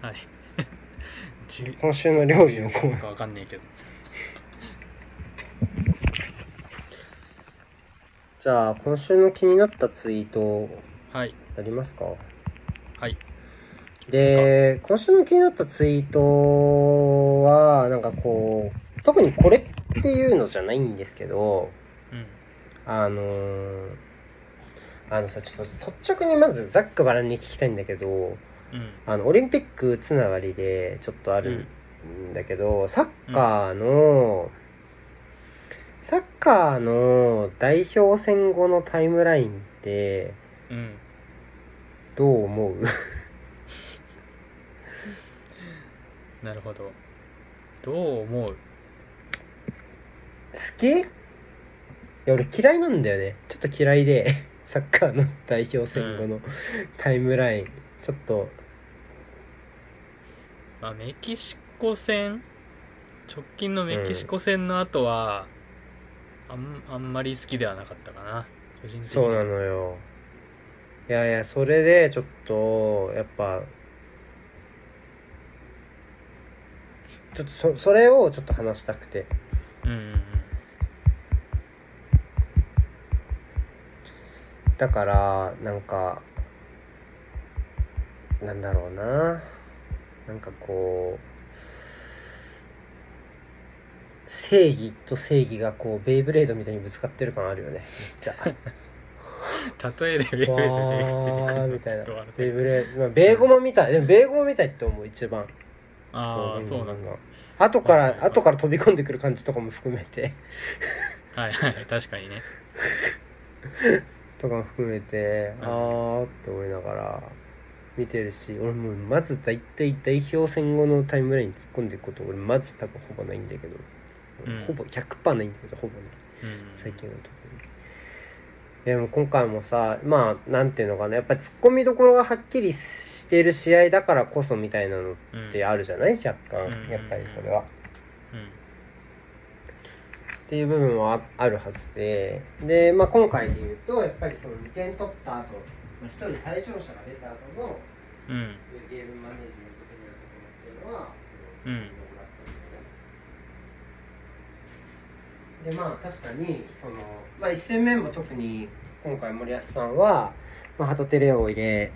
S2: はい。
S1: 今週の料理のコーナー
S2: かわかんねえけど
S1: じゃあ今週の気になったツイート
S2: はい。
S1: ありますか？
S2: はい。
S1: で、今週の気になったツイートは、なんかこう、特にこれっていうのじゃないんですけど、
S2: うん。
S1: あのーあのさ、ちょっと率直にまずザックバランに聞きたいんだけど、
S2: うん。
S1: あの、オリンピックつながりでちょっとあるんだけど、サッカーの、サッカーの代表戦後のタイムラインって
S2: うん
S1: どう思う？
S2: なるほど。どう思う？
S1: 好き？いや俺嫌いなんだよね。ちょっと嫌いでサッカーの代表戦後のタイムライン。ちょっと。
S2: まあメキシコ戦？直近のメキシコ戦の後は、あんあんまり好きではなかったかな。個人的に
S1: そうなのよ。いやいやそれでちょっとやっぱちょっとそそれをちょっと話したくて。
S2: うんうんうん
S1: だからなんかなんだろうな。なんかこう正義と正義がこうベイブレードみたいにぶつかってる感あるよね。めっちゃ
S2: 例えでベイブレードで出てく
S1: わ
S2: る
S1: みたいなベイブレード、まあ、ベーゴマみたいでもベーゴマみたいって思う一番。
S2: ああそうなんだ。
S1: だ後か
S2: はいはいはい。
S1: ら後から飛び込んでくる感じとかも含めて。
S2: はいはい確かにね。
S1: とかも含めて
S2: うん
S1: あーって思いながら見てるし俺もうまず大体代表戦後のタイムラインに突っ込んでいくこと俺まず多分ほぼないんだけど、
S2: うん。
S1: ほぼ100%ないんだけどほぼね。
S2: うん。
S1: 最近のところに。でも今回もさまあなんていうのかな。やっぱり突っ込みどころがはっきりしてる試合だからこそみたいなの
S2: うん。
S1: ってあるじゃない？若干。
S2: うん。
S1: やっぱりそれは。
S2: うん。
S1: っていう部分はああるはずで、で、まあ、今回で言うと、やっぱりその2点取った後、まあ、1人退場者が出た後の
S2: うん。
S1: ゲームマネジメント的なところっていうのは、
S2: うん
S1: でまあ、確かに、その、まあ、1戦目も特に、今回森保さんは、まあ、旗手レオを入れ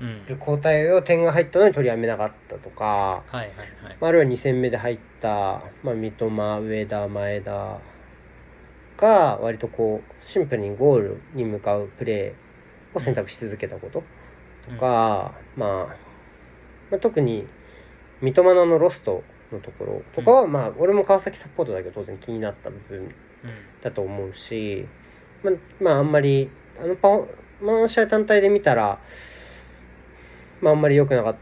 S2: うん。
S1: る交代を点が入ったのに取りやめなかったとか、
S2: はいはいはい。
S1: まああるいは2戦目で入った、まあ、三笘上田前田が割とこうシンプルにゴールに向かうプレーを選択し続けたこととか、まあ、まあ特に三笘のロストのところとかは、まあ俺も川崎サポートだけど当然気になった部分
S2: うん。
S1: だと思うし、まあ、まああんまりあのパフォまあ、試合単体で見たら、まあ、あんまり良くなかっ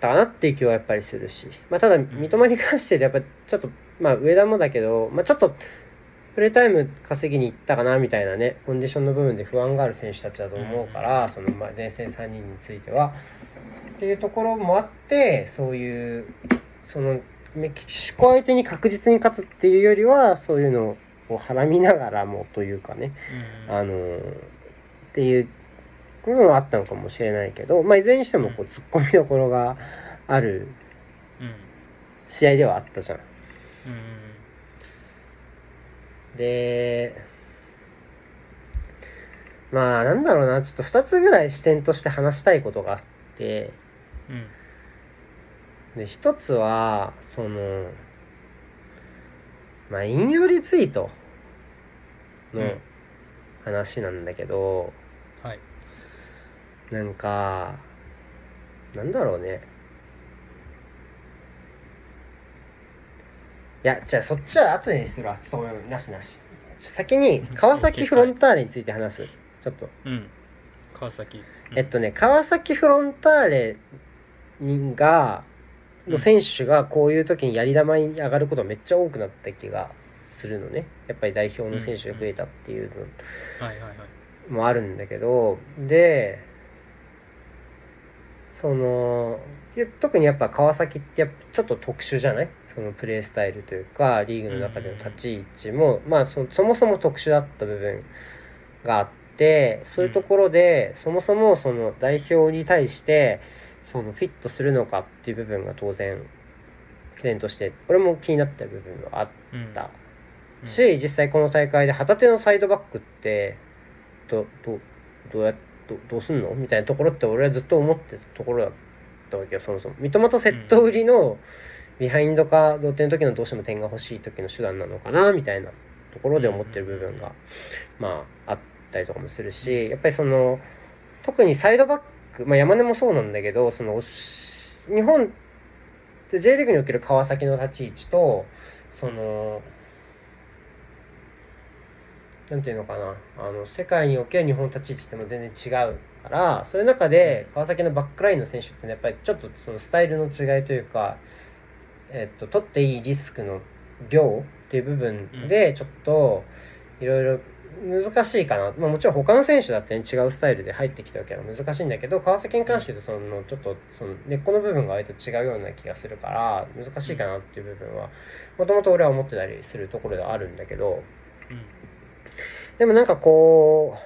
S1: たかなっていう気はやっぱりするし、まあ、ただ三笘に関してでやっぱちょっと、まあ、上田もだけど、まあ、ちょっとプレータイム稼ぎに行ったかなみたいなねコンディションの部分で不安がある選手たちだと思うから、そのまあ前線3人については。っていうところもあってそういうそのメキシコ相手に確実に勝つっていうよりはそういうのをはらみながらもというかね。
S2: うん。
S1: あのーっていう部分はあったのかもしれないけど、まあ、いずれにしてもこう突っ込みどころがある
S2: うん。
S1: 試合ではあったじゃん。
S2: うん
S1: でまあなんだろうな。ちょっと2つぐらい視点として話したいことがあって。
S2: うん
S1: で1つはそのまあ引用リツイートの
S2: うん。
S1: 話なんだけど、
S2: はい。
S1: なんかなんだろうね。いやじゃあそっちは後にするわ。ちょっとなしなし。先に川崎フロンターレについて話す。ちょっと。
S2: うん。川崎。うん。
S1: えっとね川崎フロンターレにがの選手がこういう時にやり玉に上がることめっちゃ多くなった気がするのね。やっぱり代表の選手が増えたっていうの。もあるんだけどでその特にやっぱ川崎ってやっぱちょっと特殊じゃない？そのプレースタイルというかリーグの中での立ち位置も、まあそそもそも特殊だった部分があってそういうところで、そもそもその代表に対してそのフィットするのかっていう部分が当然懸念として俺も気になった部分はあっ
S2: うん。
S1: た。
S2: うん。
S1: し実際この大会で旗手のサイドバックってどどどうやどどうすんの？みたいなところって俺はずっと思ってたところだったわけよそもそも。三笘とセット売りのビハインドか同点の時のどうしても点が欲しい時の手段なのかなみたいなところで思ってる部分がまああったりとかもするしやっぱりその特にサイドバック、まあ、山根もそうなんだけどその日本で J リーグにおける川崎の立ち位置とそのなんていうのかな。あの世界における日本立ち位置っても全然違うからそういう中で川崎のバックラインの選手って、ね、やっぱりちょっとそのスタイルの違いというか、えっと、取っていいリスクの量っていう部分でちょっといろいろ難しいかな、まあ、もちろん他の選手だって、ね、違うスタイルで入ってきたわけは難しいんだけど川崎に関して言うとそのちょっとその根っこの部分が割と違うような気がするから難しいかなっていう部分はもともと俺は思ってたりするところではあるんだけど、でもなんかこ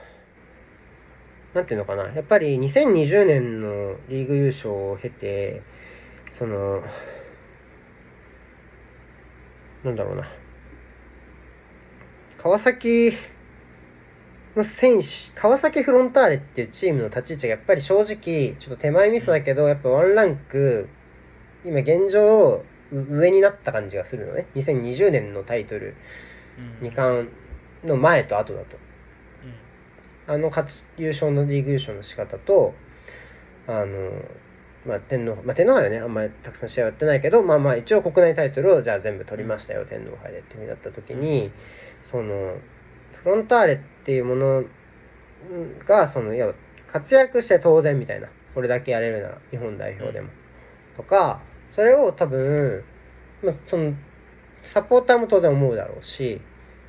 S1: うなんていうのかな。やっぱり2020年のリーグ優勝を経てそのなんだろうな。川崎の選手、川崎フロンターレっていうチームの立ち位置がやっぱり正直、ちょっと手前ミスだけど、やっぱワンランク、今現状、上になった感じがするのね。2020年のタイトル、2冠の前と後だと。あの勝ち、優勝のリーグ優勝の仕方と、あの、まあ、天皇、まあ、天皇杯はね、あんまりたくさん試合はやってないけど、まあまあ、一応国内タイトルをじゃあ全部取りましたよ、天皇杯でっていうふうになった時に、その、フロンターレっていうものが、その、いや、活躍して当然みたいな。これだけやれるなら、日本代表でも。とか、それを多分、まあ、その、サポーターも当然思うだろうし、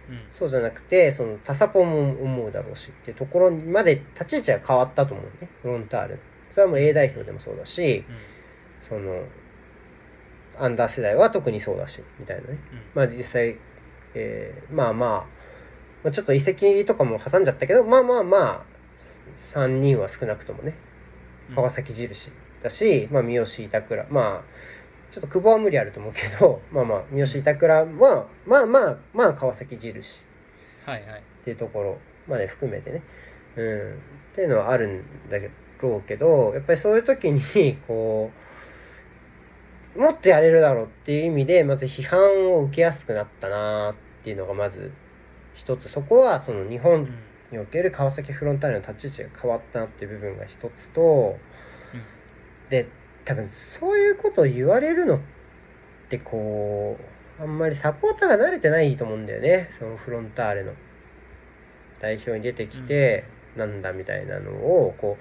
S1: うん、そうじゃなくて、その、他サポも思うだろうしっていうところまで立ち位置が変わったと思うね。フロンターレ。それはもう A 代表でもそうだし、うん、その、アンダー世代は特にそうだし、みたいなね。うん、まあ実際、えー、まあまあ、まあ、ちょっと遺跡とかも挟んじゃったけど、まあまあまあ、3人は少なくともね、川崎印だし、まあ三好板倉、まあ、ちょっと久保は無理あると思うけど、まあまあ、三好板倉は、まあまあ、まあ川崎印
S2: はいはい。
S1: っていうところまで含めてね、うん、っていうのはあるんだけど、けど、やっぱりそういう時に、こう、もっとやれるだろうっていう意味で、まず批判を受けやすくなったなっていうのがまず一つそこはその日本における川崎フロンターレの立ち位置が変わったなっていう部分が一つと、で多分そういうことを言われるのってこうあんまりサポーターが慣れてないと思うんだよね。そのフロンターレの。代表に出てきて、なんだみたいなのをこ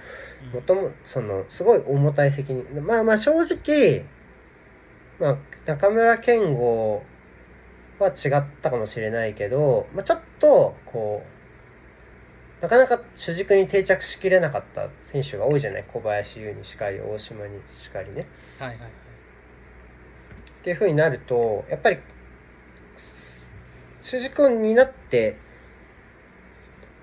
S1: うもともそのすごい重たい責任。まあまあ正直まあ中村健吾は違ったかもしれないけど、まあ、ちょっとこうなかなか主軸に定着しきれなかった選手が多いじゃない？小林優にしかり大島にしかりね。
S2: はいはいはい、
S1: っていうふうになるとやっぱり主軸になって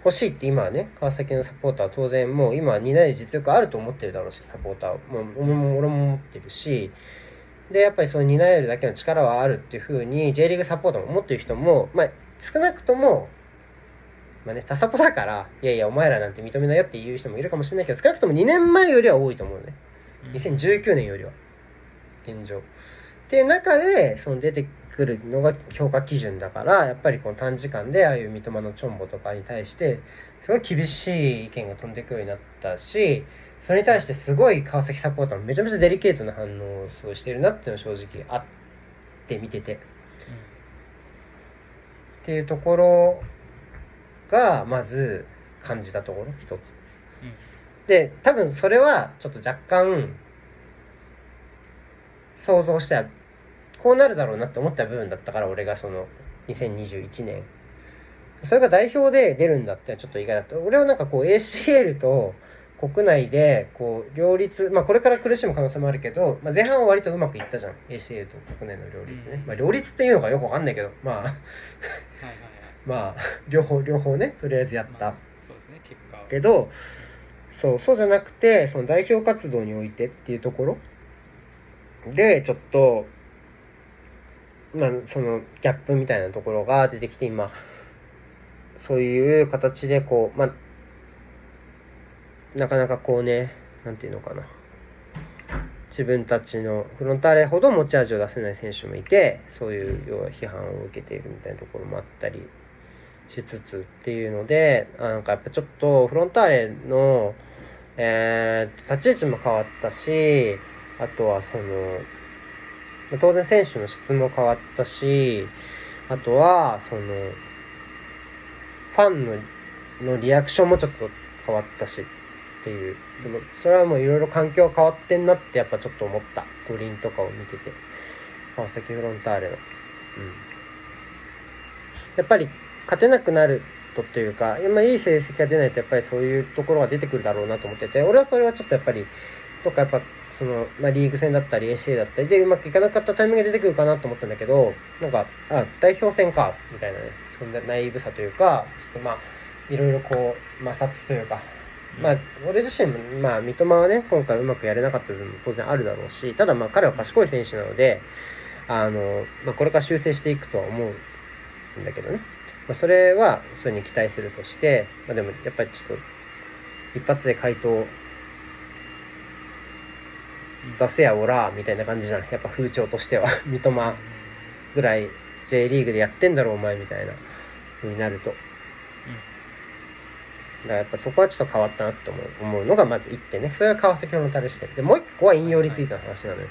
S1: 欲しいって今はね川崎のサポーターは当然もう今は担える実力あると思ってるだろうしサポーターもう俺も俺も思ってるしで、やっぱりその担えるだけの力はあるっていうふうに J リーグサポートも思ってる人も、まあ、少なくとも、まあね、他サポだから、いやいや、お前らなんて認めないよっていう人もいるかもしれないけど、少なくとも2年前よりは多いと思うね。2019年よりは。現状。っていう中で、その出てくるのが評価基準だから、やっぱりこの短時間で、ああいう三笘のチョンボとかに対して、すごい厳しい意見が飛んでくるようになったし、それに対してすごい川崎サポーターもめちゃめちゃデリケートな反応をすごいしてるなっていうのは正直あって見てて、うん、っていうところがまず感じたところ一つ、うん、で多分それはちょっと若干想像したらこうなるだろうなって思った部分だったから俺がその2021年。それが代表で出るんだってちょっと意外だった俺はなんかこう ACL と国内でこう両立、まあ、これから苦しむ可能性もあるけど、まあ、前半は割とうまくいったじゃん。ACA と国内の両立ね、うん、まあ、両立っていうのがよくわかんないけどまあはいはい、はい、まあ両方両方ねとりあえずやった、まあ、
S2: そうですね結果
S1: けどそうそうじゃなくてその代表活動においてっていうところでちょっとまあそのギャップみたいなところが出てきて今そういう形でこうまあなかなかこうねなんていうのかな。自分たちのフロンターレほど持ち味を出せない選手もいてそういう要は批判を受けているみたいなところもあったりしつつっていうのであなんかやっぱちょっとフロンターレの、えー、立ち位置も変わったしあとはその当然選手の質も変わったしあとはそのファンののリアクションもちょっと変わったしっていう。でもそれはもういろいろ環境変わってんなってやっぱちょっと思った。五輪とかを見てて。川崎フロンターレの。うん。やっぱり勝てなくなるとっていうか今いい成績が出ないとやっぱりそういうところが出てくるだろうなと思ってて俺はそれはちょっとやっぱりとかやっぱその、まあ、リーグ戦だったり ACA だったりでうまくいかなかったタイミングが出てくるかなと思ったんだけどなんかあ代表戦かみたいなね。そんなナイーブさというかちょっとまあいろいろこう摩擦というかまあ、俺自身も、まあ、三笘はね、今回うまくやれなかった部分も当然あるだろうし、ただまあ、彼は賢い選手なので、あの、まあ、これから修正していくとは思うんだけどね。まあ、それは、それに期待するとして、まあ、でも、やっぱりちょっと、一発で回答出せやおら、みたいな感じじゃん。やっぱ風潮としては。三笘ぐらい J リーグでやってんだろう、お前、みたいなになると。だからやっぱそこはちょっと変わったなって思う思うのがまず1点ね。それは川崎フロンターレ視点。で、もう1個は引用リツイートの話なのよ。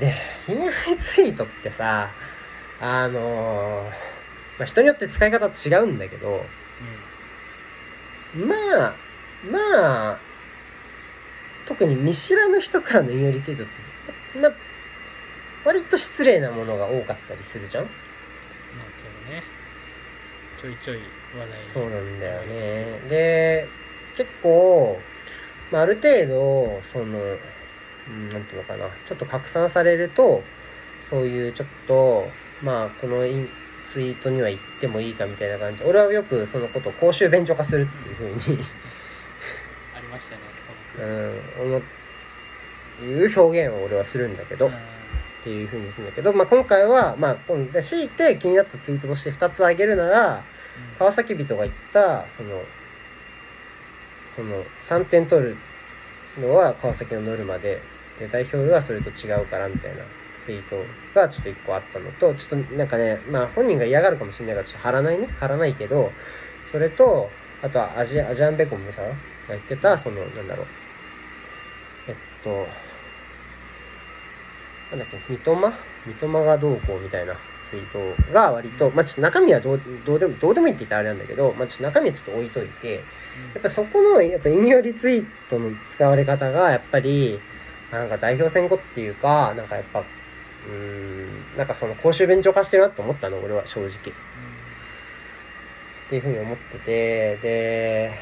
S1: で、引用リツイートってさ、あのーまあ、人によって使い方違うんだけど、まあ、まあ、特に見知らぬ人からの引用リツイートって、まあ、割と失礼なものが多かったりするじゃん
S2: まあそうねちょいちょい
S1: そうなんだよね。で、結構、まあ、ある程度、その、うん、なんていうのかな、ちょっと拡散されると、そういうちょっと、まあ、このインツイートには言ってもいいかみたいな感じ。俺はよくそのことを公衆便所化するっていうふうに、
S2: ありましたねその。
S1: うん、思う、いう表現を俺はするんだけど、
S2: うん。
S1: っていうふうにするんだけど、まあ、今回は、まあ、強いて気になったツイートとして2つ挙げるなら、川崎人が言ったそのその3点取るのは川崎のノルマでで代表はそれと違うからみたいなツイートがちょっと1個あったのとちょっとなんかねまあ本人が嫌がるかもしれないからちょっと貼らないね。貼らないけどそれとあとはアジアジアンベコムさんが言ってたそのなんだろう。えっとなんだっけ三笘？三笘がどうこうみたいな。ツイートが割と、まあちょっと中身はどうどうでも、どうでもいいって言ったらあれなんだけど、まあちょっと中身はちょっと置いといて、やっぱそこの、やっぱ引用リツイートの使われ方が、やっぱり、なんか代表選後っていうか、なんかやっぱ、うーん、なんかその公衆便所化してるなって思ったの、俺は正直。っていうふうに思ってて、で、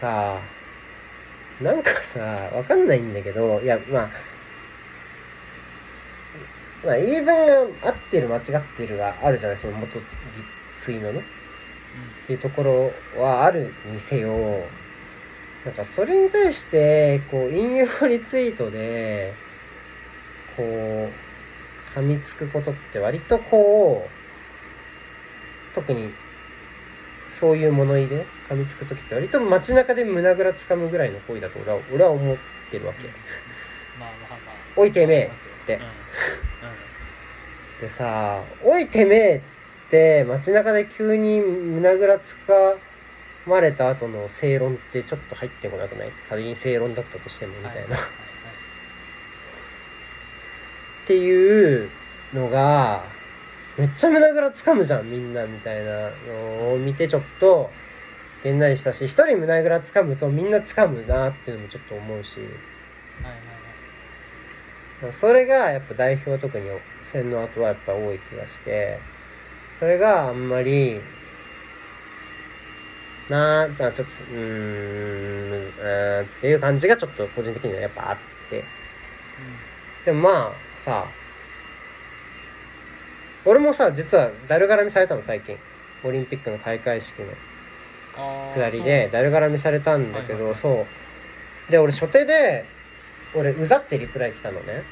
S1: さあ、なんかさ、わかんないんだけど、いや、まあ、まあ、言い分が合ってる間違ってるがあるじゃないその元ツイのね。っていうところはあるにせよ、なんかそれに対して、こう、引用リツイートで、こう、噛みつくことって割とこう、特に、そういう物言いでね、噛みつくときって割と街中で胸ぐらつかむぐらいの行為だと俺は、俺は思ってるわけ。
S2: まあまあまあ。
S1: おいてめえって。
S2: うんうん
S1: でさ、おいてめえって街中で急に胸ぐらつかまれた後の正論ってちょっと入ってこなくない？仮に正論だったとしてもみたいな。
S2: はいはいはい
S1: っていうのが、めっちゃ胸ぐらつかむじゃん、みんな、みたいなのを見てちょっと、げんなりしたし、一人胸ぐらつかむとみんなつかむなっていうのもちょっと思うし、
S2: はいはい
S1: それがやっぱ代表は特に戦の後はやっぱ多い気がして、それがあんまり、なー、ちょっと、うーん、うーんっていう感じがちょっと個人的にはやっぱあって。でもまあさ、俺もさ、実はだるがらみされたの最近。オリンピックの開会式の下りでだるがらみされたんだけど、そう。で、俺初手で、俺うざってリプライ来たのね。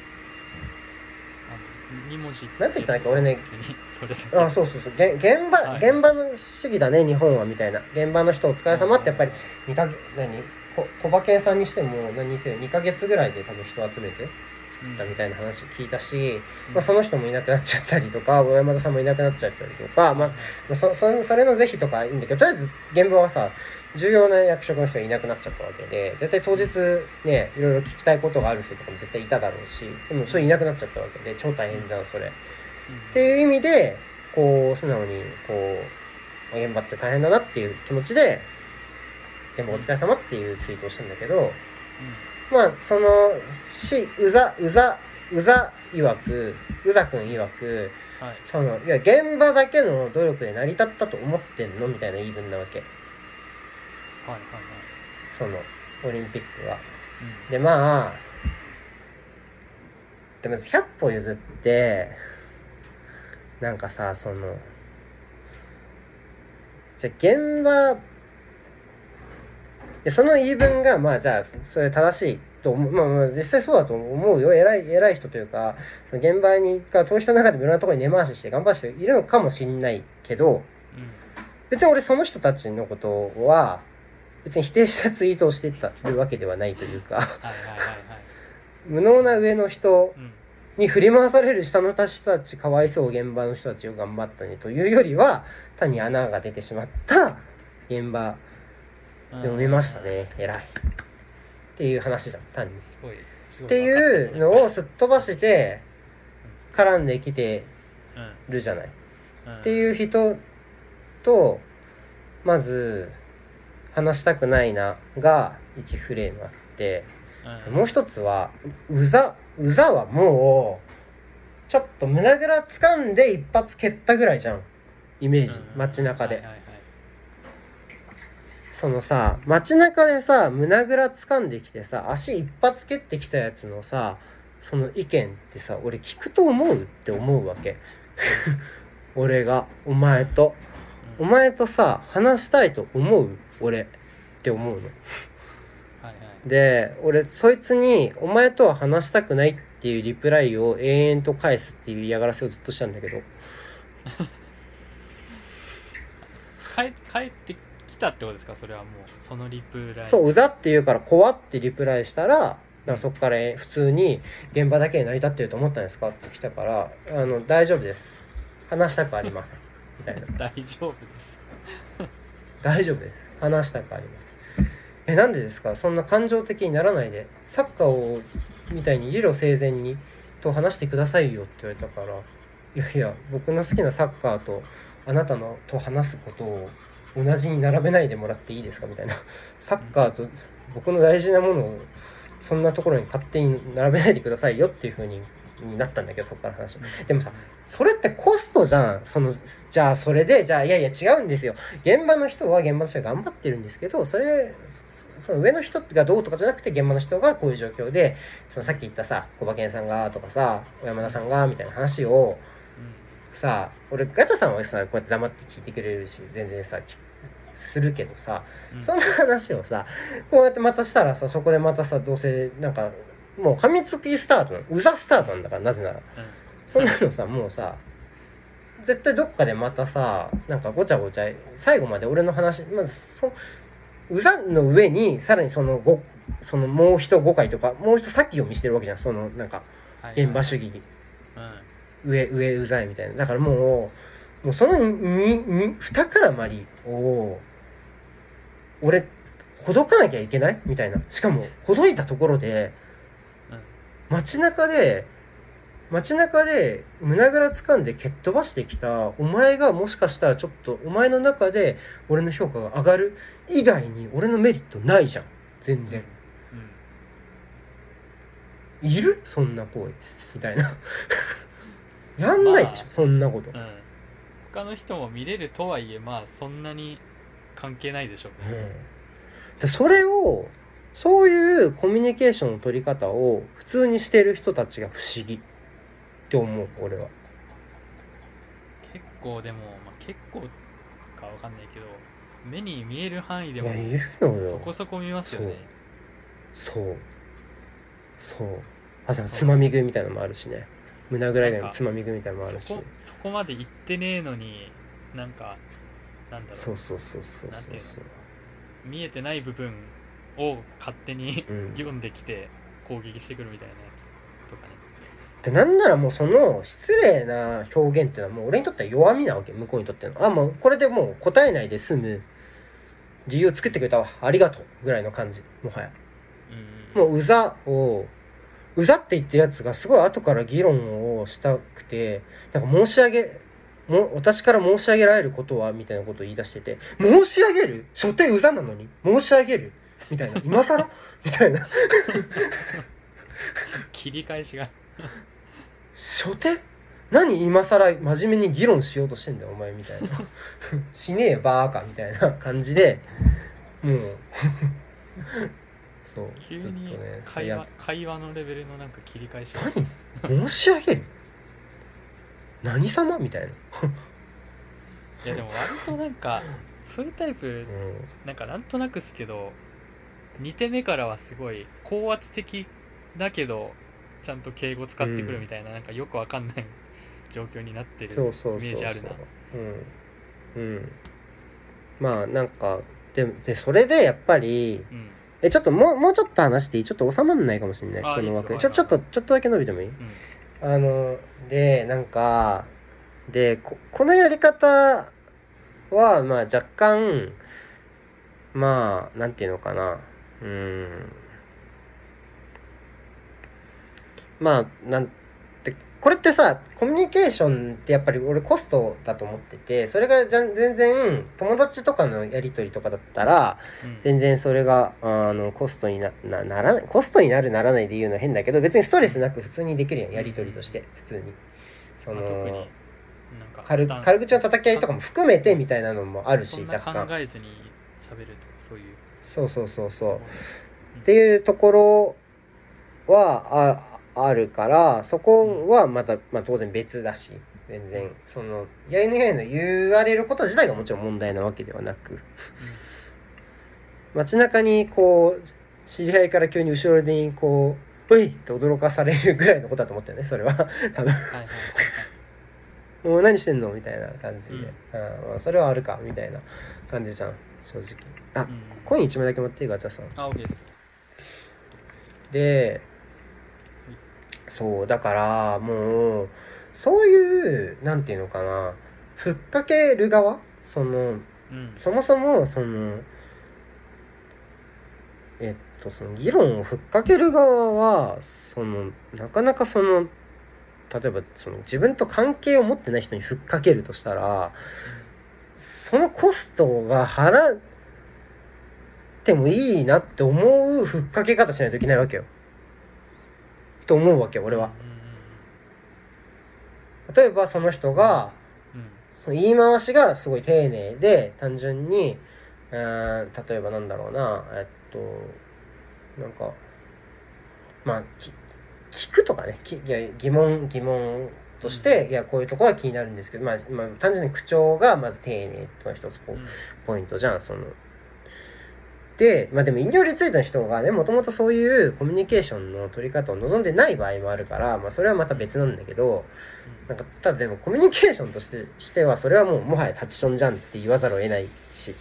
S2: 2文字
S1: なんて言ったんだっけ俺ね
S2: 普通にそれ
S1: あそうそうそう。げ現場、
S2: はい。
S1: 現場の主義だね日本はみたいな。現場の人お疲れ様ってやっぱり2か何？こ小馬券さんにしても何にせよ2ヶ月ぐらいで多分人集めて作ったみたいな話を聞いたし、まあ、その人もいなくなっちゃったりとか小山田さんもいなくなっちゃったりとか、まあ、まあそそそれの是非とかいいんだけどとりあえず現場はさ重要な役職の人がいなくなっちゃったわけで絶対当日ねいろいろ聞きたいことがある人とかも絶対いただろうしでもそれいなくなっちゃったわけで超大変じゃんそれ。っていう意味でこう素直にこう現場って大変だなっていう気持ちで現場お疲れ様っていうツイートをしたんだけどまあそのしうざうざうざ曰くうざくん曰く
S2: はい。
S1: そのいや現場だけの努力で成り立ったと思ってんの？みたいな言い分なわけ
S2: はいはい
S1: そのオリンピックは。
S2: はい
S1: でまあでも100歩譲ってなんかさそのじゃあ現場でその言い分がまあじゃあそれ正しいと思う。まあまあ実際そうだと思うよ。偉い偉い人というかその現場にか投資の中でもいろんなところに根回しして頑張る人いるのかもしんないけど
S2: うんうん。
S1: 別に俺その人たちのことは別に否定したツイートをしてたるわけではないというか。無能な上の人
S2: うん。
S1: に振り回される下の人たちかわいそう現場の人たちを頑張ったねというよりは単に穴が出てしまった現場
S2: うん
S1: でも見ましたね偉い。っていう話じゃん単に。っ
S2: すごいすごい
S1: ていうのをすっ飛ばして絡んできて
S2: うん。
S1: るじゃない。
S2: うん。
S1: っていう人とまず話したくないなが1フレームあって。
S2: うん
S1: もう一つは、うざ、うざはもう、ちょっと胸ぐら掴んで一発蹴ったぐらいじゃん。イメージ。
S2: うん
S1: 街中でそのさ、街中でさ、胸ぐら掴んできてさ、足一発蹴ってきたやつのさ、その意見ってさ、俺聞くと思うって思うわけ。俺が、お前と。お
S2: うん
S1: 前とさ、話したいと思う？俺。って思うの。
S2: はいはい。
S1: で俺そいつに「お前とは話したくない」っていうリプライを延々と返すっていう嫌がらせをずっとしたんだけど。
S2: 帰帰ってきたってことですか？それはもうそのリプライ。
S1: そううざって言うから「怖ってリプライしたらなんかそこから普通に「現場だけで成り立ってると思ったんですか?」って来たから「あの大丈夫です。話したくありません」みたいな。
S2: 大丈夫です「
S1: 大丈夫です。話したくありません」えなんでですか？そんな感情的にならないでサッカーをみたいに理路整然にと話してくださいよって言われたから。いやいや僕の好きなサッカーとあなたのと話すことを同じに並べないでもらっていいですか？みたいな。サッカーと僕の大事なものをそんなところに勝手に並べないでくださいよっていう風にになったんだけどそこから話でもさそれってコストじゃん。そのじゃあそれでじゃあいやいや違うんですよ。現場の人は現場の人が頑張ってるんですけどそれその上の人がどうとかじゃなくて現場の人がこういう状況でそのさっき言ったさ小馬健さんがとかさ小山田さんがみたいな話を
S2: うん。
S1: さ俺ガチャさんはさこうやって黙って聞いてくれるし全然さきするけどさ
S2: うん。
S1: そんな話をさこうやってまたしたらさそこでまたさどうせなんかもう噛みつきスタートなのうざスタートなんだからなぜなら。
S2: うん。
S1: そんなのさもうさ絶対どっかでまたさなんかごちゃごちゃ最後まで俺の話まずそうざの上にさらにそのごそのもう一誤解とかもう一先読みしてるわけじゃんそのなんか
S2: はい
S1: 現場主義
S2: うん。
S1: 上上うざいみたいな。だからもうもうそのにに二からまりを俺ほどかなきゃいけない？みたいな。しかもほどいたところで
S2: うん
S1: 街中で街中で胸ぐら掴んで蹴っ飛ばしてきたお前がもしかしたらちょっとお前の中で俺の評価が上がる以外に俺のメリットないじゃん。全然。
S2: うん。
S1: いる？そんな行為。みたいな。やんないでしょ、
S2: まあ
S1: そんなこと、
S2: うん。他の人も見れるとはいえまあそんなに関係ないでしょうね。
S1: うん。でそれをそういうコミュニケーションの取り方を普通にしてる人たちが不思議。って思う俺は。
S2: 結構でも、まあ、結構かわかんないけど目に見える範囲でも
S1: いやいるのよ。
S2: そこそこ見ますよね。
S1: そう。そう。あとはつまみ食いみたいなのもあるしね。胸ぐらいのつまみ食いみたいなのもあるし。
S2: そこそこまで行ってねえのになんかなんだろう。
S1: そうそうそうそう
S2: なんていう
S1: う
S2: 見えてない部分を勝手に
S1: うん。
S2: 読んできて攻撃してくるみたいなやつとかね。
S1: でなんならもうその失礼な表現っていうのはもう俺にとっては弱みなわけ向こうにとっての。あもうこれでもう答えないで済む理由を作ってくれたわありがとうぐらいの感じ。もはや。
S2: うん
S1: もううざをうざって言ってるやつがすごい後から議論をしたくてなんか申し上げも私から申し上げられることはみたいなことを言い出してて申し上げる？所定うざなのに？申し上げる？みたいな。今更？みたいな。
S2: 切り返しが。
S1: 初手？何今更？真面目に議論しようとしてんだよお前みたいな。しねえよバーカみたいな感じで。もう。そう
S2: 急に
S1: ちょっとね
S2: 会
S1: や
S2: 話会話のレベルのなんか切り返しが。
S1: 何？申し上げる？何様？みたいな、
S2: いやでも割となんかそういうタイプ
S1: うん、
S2: なんかなんとなくっすけど2手目からはすごい高圧的だけどちゃんと敬語使ってくるみたいな、なんかよくわかんない 状況になってるイ
S1: そうそうそうそう。
S2: メージあるな。
S1: うん。うん。まあなんかででそれでやっぱり
S2: うん。
S1: えちょっともうもうちょっと話していい？ちょっと収まんないかもしれない
S2: あ
S1: この枠。ちょちょっとちょっとだけ伸びてもいい？
S2: うん。
S1: あのでなんかでここのやり方はまあ若干まあなんていうのかなうーん。まあなんてこれってさコミュニケーションってやっぱり俺コストだと思っててそれがじゃ全然友達とかのやり取りとかだったら
S2: うん。
S1: 全然それがあのコストにななならないコストになるならないで言うのは変だけど別にストレスなく普通にできるやんやり取りとして普通に。その軽軽口の叩き合いとかも含めてみたいなのもあるし若干。
S2: 考えずに喋ると。かそう
S1: そうそうそう。っていうところはああるからそこはまた、まあ、当然別だし全然。そのやいのやいの言われること自体がもちろん問題なわけではなく。街中にこう知り合いから急に後ろにこう「うい!」って驚かされるぐらいのことだと思ったよねそれは。多分。もう何してんの？みたいな感じで、
S2: うん。
S1: うんまあ、それはあるかみたいな感じじゃん正直。あ、
S2: うん。
S1: コイン1枚だけ持っていいガチャさん。
S2: あ OK です。
S1: でそうだからもうそういうなんていうのかな。ふっかける側？その
S2: うん。
S1: そもそもそのえっとその議論をふっかける側はそのなかなかその例えばその自分と関係を持ってない人にふっかけるとしたらそのコストが払ってもいいなって思うふっかけ方しないといけないわけよ。と思うわけ俺は。
S2: うん
S1: 例えばその人がその言い回しがすごい丁寧で単純に例えばなんだろうなえっとなんかまあき聞くとかね疑問疑問として、いやこういうところは気になるんですけど、まあ、まあ単純に口調がまず丁寧っていうのが一つポ,、
S2: うん。
S1: ポイントじゃんその。でまあでも飲料リツイートの人がねもともとそういうコミュニケーションの取り方を望んでない場合もあるから、まあ、それはまた別なんだけど、なんかただでもコミュニケーションとしてしてはそれはもうもはやタチションじゃんって言わざるを得ないし。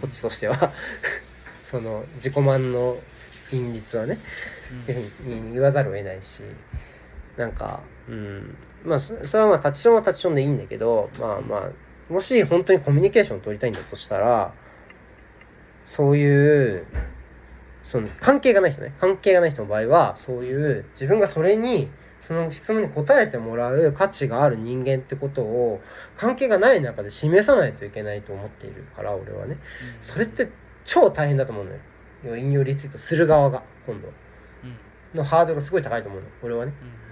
S1: こっちとしては。その自己満の品率はね
S2: うん。
S1: っていうふうに言わざるを得ないしなんかうん。まあそそれはまあタチションはタチションでいいんだけどまあまあもし本当にコミュニケーションを取りたいんだとしたらそういうその関係がない人ね。関係がない人の場合はそういう自分がそれにその質問に答えてもらう価値がある人間ってことを関係がない中で示さないといけないと思っているから俺はね。それって超大変だと思うのよ。引用リツイートする側が今度。
S2: うん。うん
S1: のハードルがすごい高いと思うの俺はね。
S2: うん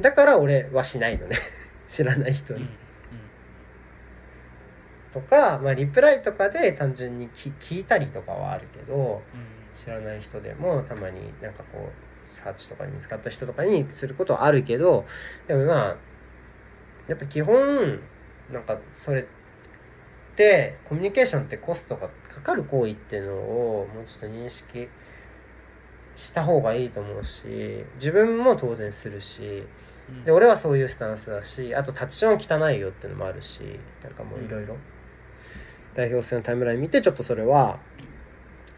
S1: だから俺はしないのね。知らない人
S2: うん
S1: に、とか、まあ、リプライとかで単純に聞聞いたりとかはあるけど
S2: うん。
S1: 知らない人でもたまになんかこうサーチとかに見つかった人とかにすることはあるけどでもまあやっぱ基本なんかそれってコミュニケーションってコストがかかる行為っていうのをもうちょっと認識した方がいいと思うし自分も当然するし
S2: うん
S1: で俺はそういうスタンスだしあとタッチション汚いよっていうのもあるしなんかもういろいろ。代表戦のタイムライン見てちょっとそれは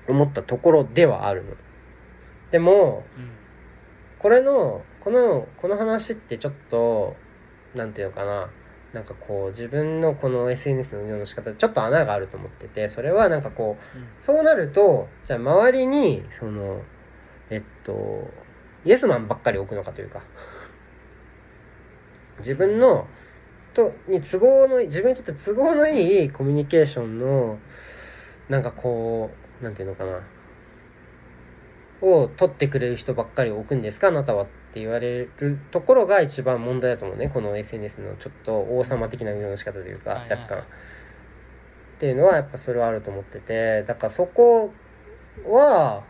S1: 思ったところではあるの。でも
S2: うん。
S1: これのこのこの話ってちょっとなんていうのかな。なんかこう自分のこの SNS の運用の仕方でちょっと穴があると思っててそれはなんかこう
S2: うん。
S1: そうなるとじゃあ周りにそのえっとイエスマンばっかり置くのかというか自分のとに都合のいい自分にとって都合のいいコミュニケーションのなんかこうなんていうのかな。を取ってくれる人ばっかり置くんですか？あなたはって言われるところが一番問題だと思うね。この SNS のちょっと王様的な運用の仕方というか若干。っていうのはやっぱそれはあると思ってて。だからそこは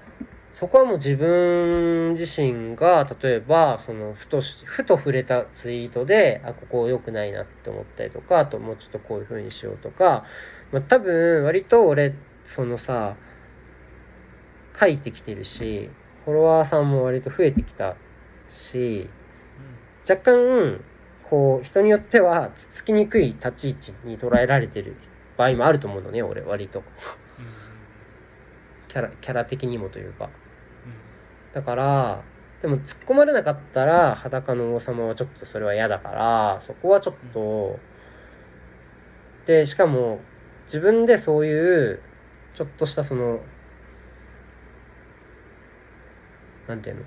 S1: そこはもう自分自身が例えばそのふとしふと触れたツイートであここ良くないなって思ったりとかあともうちょっとこういう風にしようとか、まあ、多分割と俺そのさ書いてきてるしフォロワーさんも割と増えてきたし若干こう人によってはつつきにくい立ち位置に捉えられてる場合もあると思うのね俺割と。キャラキャラ的にもというか。
S2: うん
S1: だからでも突っ込まれなかったら裸の王様はちょっとそれは嫌だからそこはちょっとでしかも自分でそういうちょっとしたそのなんていうの？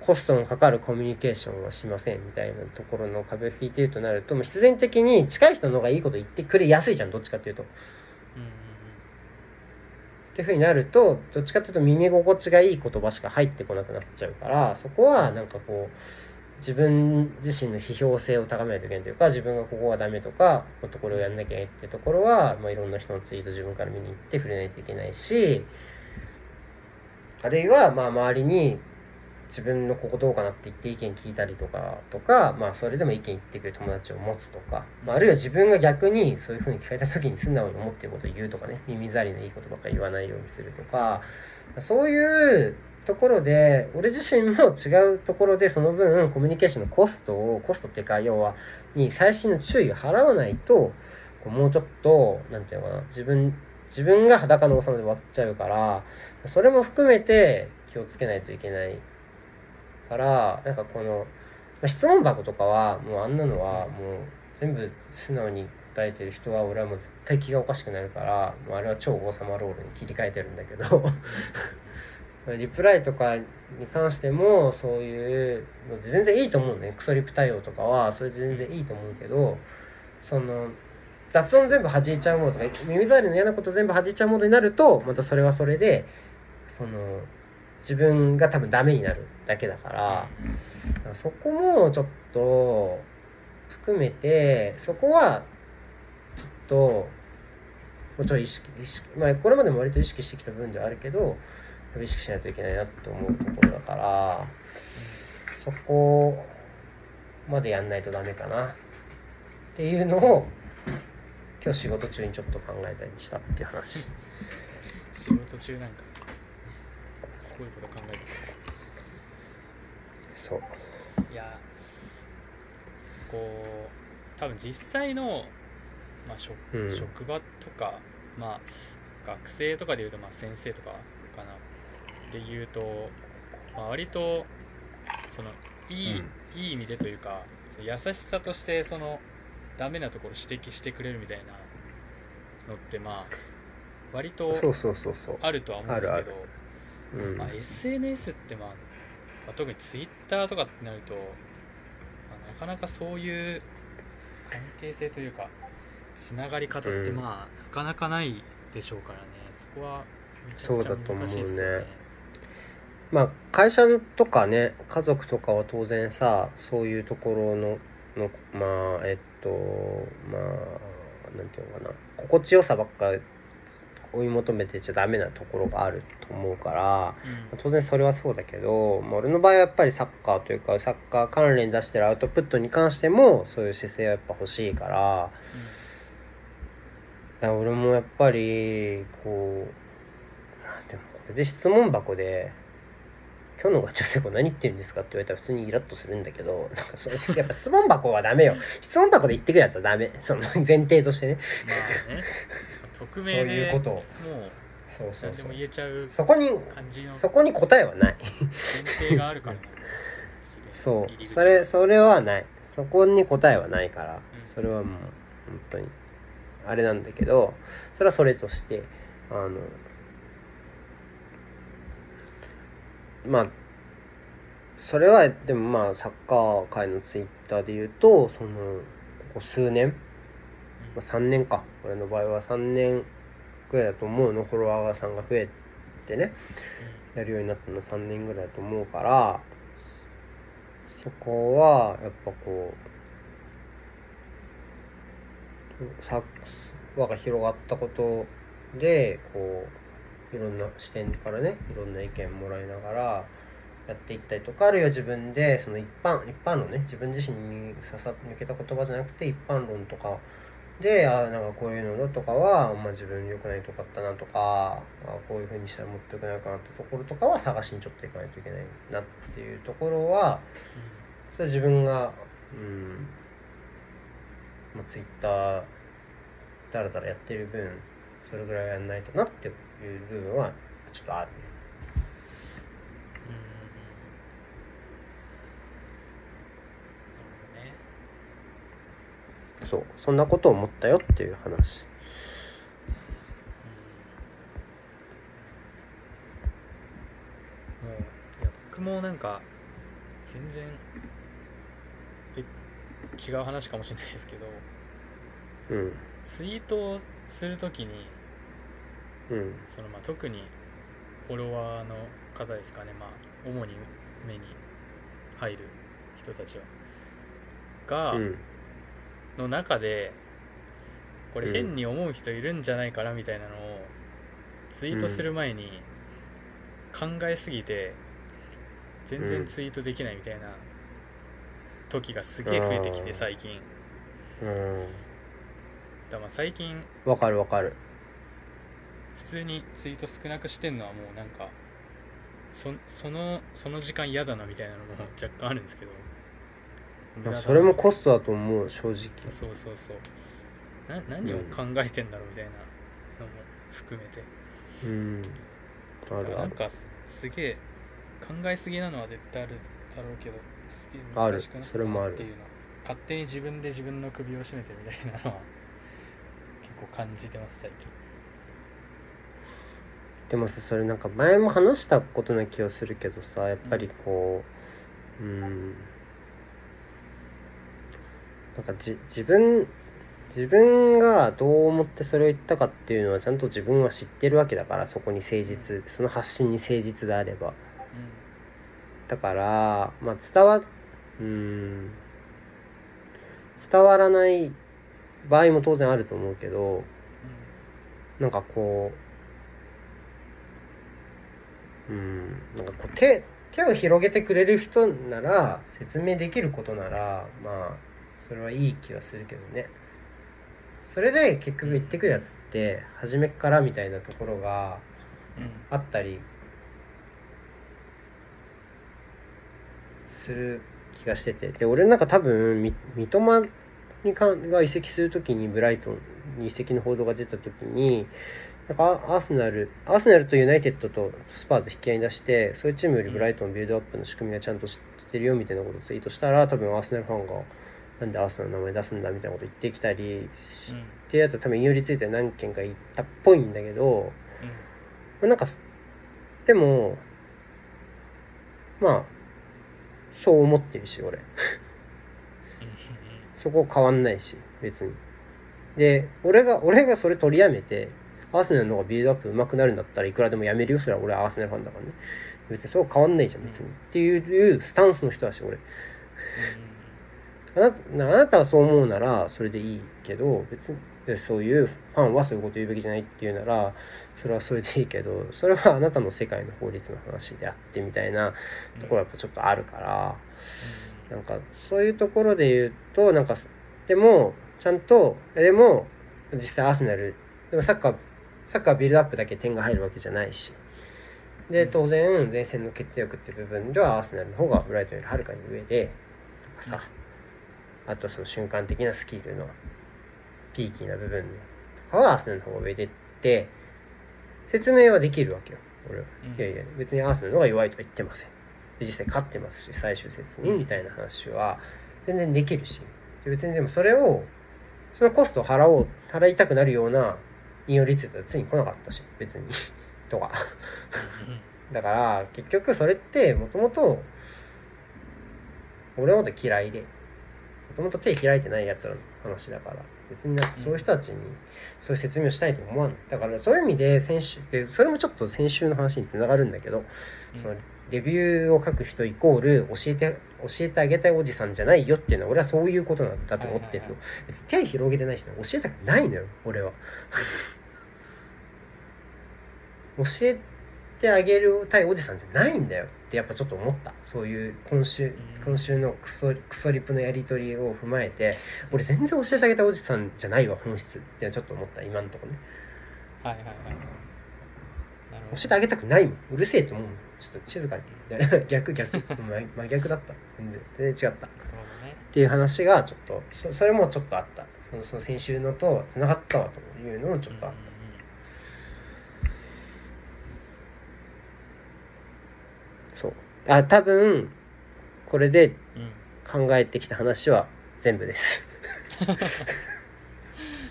S1: コストのかかるコミュニケーションはしませんみたいなところの壁を引いているとなると必然的に近い人の方がいいこと言ってくれやすいじゃんどっちかっていうと。
S2: うん
S1: っていうふうになるとどっちかっていうと耳心地がいい言葉しか入ってこなくなっちゃうからそこはなんかこう自分自身の批評性を高めないといけないというか自分がここはダメとかもっとこれをやんなきゃいけないっていうところは、まあ、いろんな人のツイート自分から見に行って触れないといけないしあるいはまあ周りに自分のここどうかなって言って意見聞いたりとかとか、まあそれでも意見言ってくる友達を持つとか、まあ、あるいは自分が逆にそういうふうに聞かれた時に素直に思ってることを言うとかね、耳障りのいいことばっかり言わないようにするとか、そういうところで、俺自身も違うところでその分コミュニケーションのコストを、コストっていうか要は、に細心の注意を払わないと、こうもうちょっと、なんていうのかな、自分、自分が裸の王様で終わっちゃうから、それも含めて気をつけないといけない。から、なんかこの、質問箱とかは、もうあんなのはもう全部素直に答えてる人は俺はもう絶対気がおかしくなるから、もうあれは超王様ロールに切り替えてるんだけど、リプライとかに関してもそういうので全然いいと思うね。クソリプ対応とかはそれで全然いいと思うけど、その、雑音全部弾いちゃうモードとか、耳障りの嫌なこと全部弾いちゃうモードになると、またそれはそれで、その、自分が多分ダメになるだけだから、からそこもちょっと含めてそこはちょっともちょい意識意識まあこれまでも割と意識してきた部分ではあるけど意識しないといけないなって思うところだからそこまでやんないとダメかなっていうのを今日仕事中にちょっと考えたりしたっていう話。
S2: 仕事中なんかごいこと考えて
S1: そう。
S2: たいやこう多分実際の、まあ職
S1: うん。
S2: 職場とかまあ学生とかでいうとまあ先生とかかなで言うと、まあ、割とそのいい、いい意味でというか優しさとしてそのダメなところ指摘してくれるみたいなのってまあ割とあるとは思うんですけど
S1: うん。
S2: まあ、SNS って、まあ、まあ特に Twitter とかってなると、まあ、なかなかそういう関係性というかつながり方って
S1: うん。
S2: まあ、なかなかないでしょうからね。そこはめちゃくちゃ難しいですよね。
S1: まあ会社とかね家族とかは当然さそういうところののまあえっとまあなんていうのかな。心地よさばっか追い求めてちゃダメなところがあると思うから
S2: うん
S1: 当然それはそうだけど、まあ、俺の場合はやっぱりサッカーというかサッカー関連に出してるアウトプットに関してもそういう姿勢はやっぱ欲しいからだから俺もやっぱりこうなんていうのこれで質問箱で今日のガチャセコ何言ってるんですか？って言われたら普通にイラッとするんだけど、なんかそれ、やっぱ質問箱はダメよ。質問箱で言ってくるやつはダメ。その前提としてね。
S2: まあね匿
S1: そういうことを。
S2: もう
S1: そうそうそう
S2: 何でも。言えちゃう
S1: そこに、
S2: 感じの
S1: そこに答えはない。
S2: 前提があるからね すでに
S1: そう
S2: 入り。口
S1: それ、それはない。そこに答えはないから
S2: うん、
S1: それはもう、本当に、あれなんだけど、それはそれとして、あの、まあ、それは、でもまあ、サッカー界のツイッターで言うと、その、ここ数年、ま、3年か。俺の場合は3年ぐらいだと思うの、フォロワーさんが増えてね。やるようになったの3年ぐらいだと思うからそこはやっぱこうさ輪が広がったことでこういろんな視点からねいろんな意見もらいながらやっていったりとかあるいは自分でその一般一般論ね自分自身に刺さ抜けた言葉じゃなくて一般論とかであなんかこういうのとかは、まあ、自分良くないとこあったなとかあこういうふうにしたらもっと良くないかなってところとかは探しにちょっといかないといけないなっていうところはそれは自分がうんまあ、ツイッターだらだらやってる分それぐらいやんないとなっていう部分はちょっとあるね
S2: うんうんうんなる
S1: そうそんなことを思ったよっていう話。
S2: もういや僕もなんか全然え違う話かもしれないですけど
S1: うん。
S2: ツイートをするときに
S1: うん。
S2: そのまあ特にフォロワーの方ですかね。まあ主に目に入る人たちは。が、
S1: うん
S2: の中でこれ
S1: うん
S2: 変に思う人いるんじゃないかなみたいなのをツイートする前に考えすぎて全然ツイートできないみたいな時がすげえ増えてきて最近。
S1: うん。
S2: だからまあ最近
S1: わかるわかる。
S2: 普通にツイート少なくしてんのはもうなんかそそのその時間嫌だなみたいなのも若干あるんですけど無駄だな
S1: それもコストだと思う正直。
S2: そうそうそう。な何を考えてんだろうみたいなのも含めて、
S1: うん。あるある。
S2: なんかすすげえ考えすぎなのは絶対あるだろうけどすげえ難しくなった
S1: それもある。
S2: なっていうの。は勝手に自分で自分の首を絞めてるみたいなのは結構感じてます最近。
S1: でもさそれなんか前も話したことな気がするけどさやっぱりこううんなんかじ自分自分がどう思ってそれを言ったかっていうのはちゃんと自分は知ってるわけだからそこに誠実その発信に誠実であれば。だからまあ伝わうん伝わらない場合も当然あると思うけどなんかこう、うん、なんかこう手、手を広げてくれる人なら、説明できることなら、まあ、それはいい気はするけどね。それで結局言ってくるやつって、初めっからみたいなところがあったりする気がしてて。で、俺なんか多分、み三笘にかが移籍するときにブライトンに移籍の報道が出たときに、なんかアアーセナル、アーセナルとユナイテッドとスパーズ引き合いに出して、そういうチームよりブライトンビルドアップの仕組みがちゃんと知ってるよみたいなことをツイートしたら、多分アーセナルファンが、なんでアーセナルの名前出すんだみたいなこと言ってきたりしていうやつは多分引用リツイートで何件か言ったっぽいんだけど、まあなんか、でも、まあ、そう思ってるし、俺。
S2: うん
S1: そこ変わんないし、別に。で、俺が、俺がそれ取りやめて、アーセナルの方がビルドアップ上手くなるんだったらいくらでもやめるよ。それは俺はアーセナルファンだからね。別にそこ変わんないじゃん、別に。っていうスタンスの人だし、俺。あなあなたはそう思うならそれでいいけど別にでそういうファンはそういうこと言うべきじゃないっていうならそれはそれでいいけどそれはあなたの世界の法律の話であってみたいなところはやっぱちょっとあるからなんかそういうところで言うとなんかでもちゃんとでも実際アーセナルでもサッカーサッカービルドアップだけ点が入るわけじゃないし。で当然前線の決定力っていう部分ではアーセナルの方がブライトンよりはるかに上でとかさあとその瞬間的なスキルのピーキーな部分とかはアーセナルの方が上でって説明はできるわけよ俺は、
S2: うん。
S1: いやいや別にアーセナルの方が弱いとは言ってません。で実際勝ってますし最終節にみたいな話は全然できるし。で別にでもそれをそのコストを払おう払いたくなるような引用率はついに来なかったし別に。とか。だから結局それってもともと俺のこと嫌いで。もともと手開いてないやつらの話だから別になんかそういう人たちにそういう説明をしたいと思わないだからそういう意味で先週でそれもちょっと先週の話につながるんだけど、
S2: うん。
S1: そのレビューを書く人イコール教えて教えてあげたいおじさんじゃないよっていうのは俺はそういうことなんだと思ってるの、別に手広げてない人に教えたくないのよ俺は。教えてあげるたいおじさんじゃないんだよってやっぱちょっと思った。そういう今週
S2: うん。
S1: 今週のクソクソリプのやり取りを踏まえて俺全然教えてあげたおじさんじゃないわ本質ってちょっと思った。今のところね。
S2: はいはいはい。
S1: 教えてあげたくないもん。うるせえと思うちょっと静かに。逆逆。真真逆だった。全然。全然違った。
S2: ね。
S1: ていう話がちょっとそそれもちょっとあった。そのその先週のとつながったわというのもちょっとあった。そうあ多分これで
S2: うん。うんうん
S1: 考えてきた話は全部です。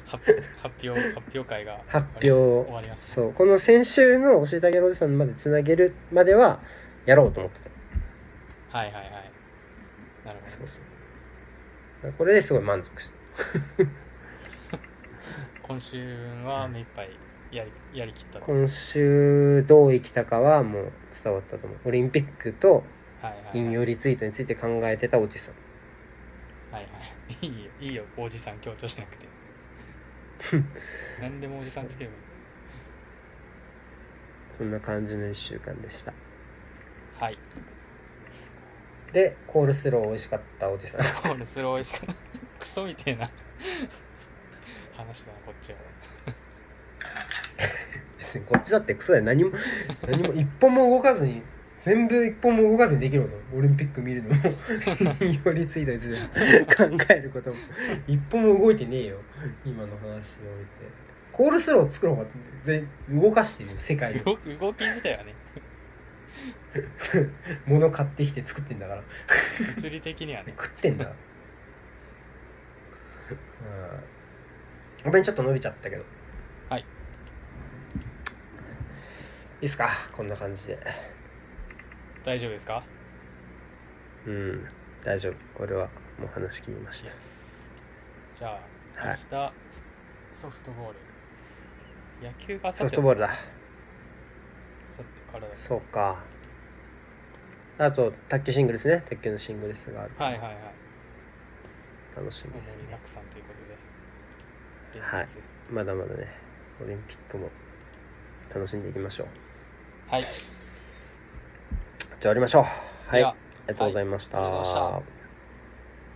S2: 発 発表発表会が
S1: 発表。
S2: 終わりました
S1: そう。この先週の教えてあげるおじさんまでつなげるまではやろうと思ってた。
S2: はいはいはい。なるほど。
S1: そうそう。これですごい満足した。
S2: 今週は目いっぱいやりやりきったと。
S1: 今週どう生きたかはもう伝わったと思う。オリンピックと引用リツイートについて考えてたおじさん。
S2: はいはい。いいよいいよおじさん強調しなくて。何でもおじさんつける
S1: そんな感じの1週間でした。
S2: はい。
S1: でコールスロー美味しかったおじさん。
S2: これそれ美味しかった。クソみてえな。話だなこっちは
S1: 別にこっちだってクソだよ何も何も一本も動かずに全部一本も動かずにできること。オリンピック見るのも。引用リツイートについて考えることも。一本も動いてねえよ。今の話において。コールスロー作る方が全動かしてるよ。世界を
S2: 動動き自体はね。
S1: 物買ってきて作ってんだから。
S2: 物理的にはね。
S1: 食ってんだ。うん。ごめんちょっと伸びちゃったけど
S2: はい
S1: いいっすか？こんな感じで。
S2: 大丈夫ですか？
S1: うん。大丈夫。俺はもう話切りました。
S2: じゃあ明
S1: はい。
S2: 日、ソフトボール。野球が
S1: ソフトボールだ。
S2: さってからだ
S1: そうか。あと卓球シングルスね。卓球のシングルスがある
S2: はいはいはい。
S1: 楽しみ
S2: 盛
S1: ですね
S2: りだくさんということで
S1: はいまだまだね。オリンピックも楽しんでいきましょう
S2: はい、
S1: じゃあ終わりましょう。はい。
S2: では。
S1: ありがとうございました,、
S2: はい。ありがとうございました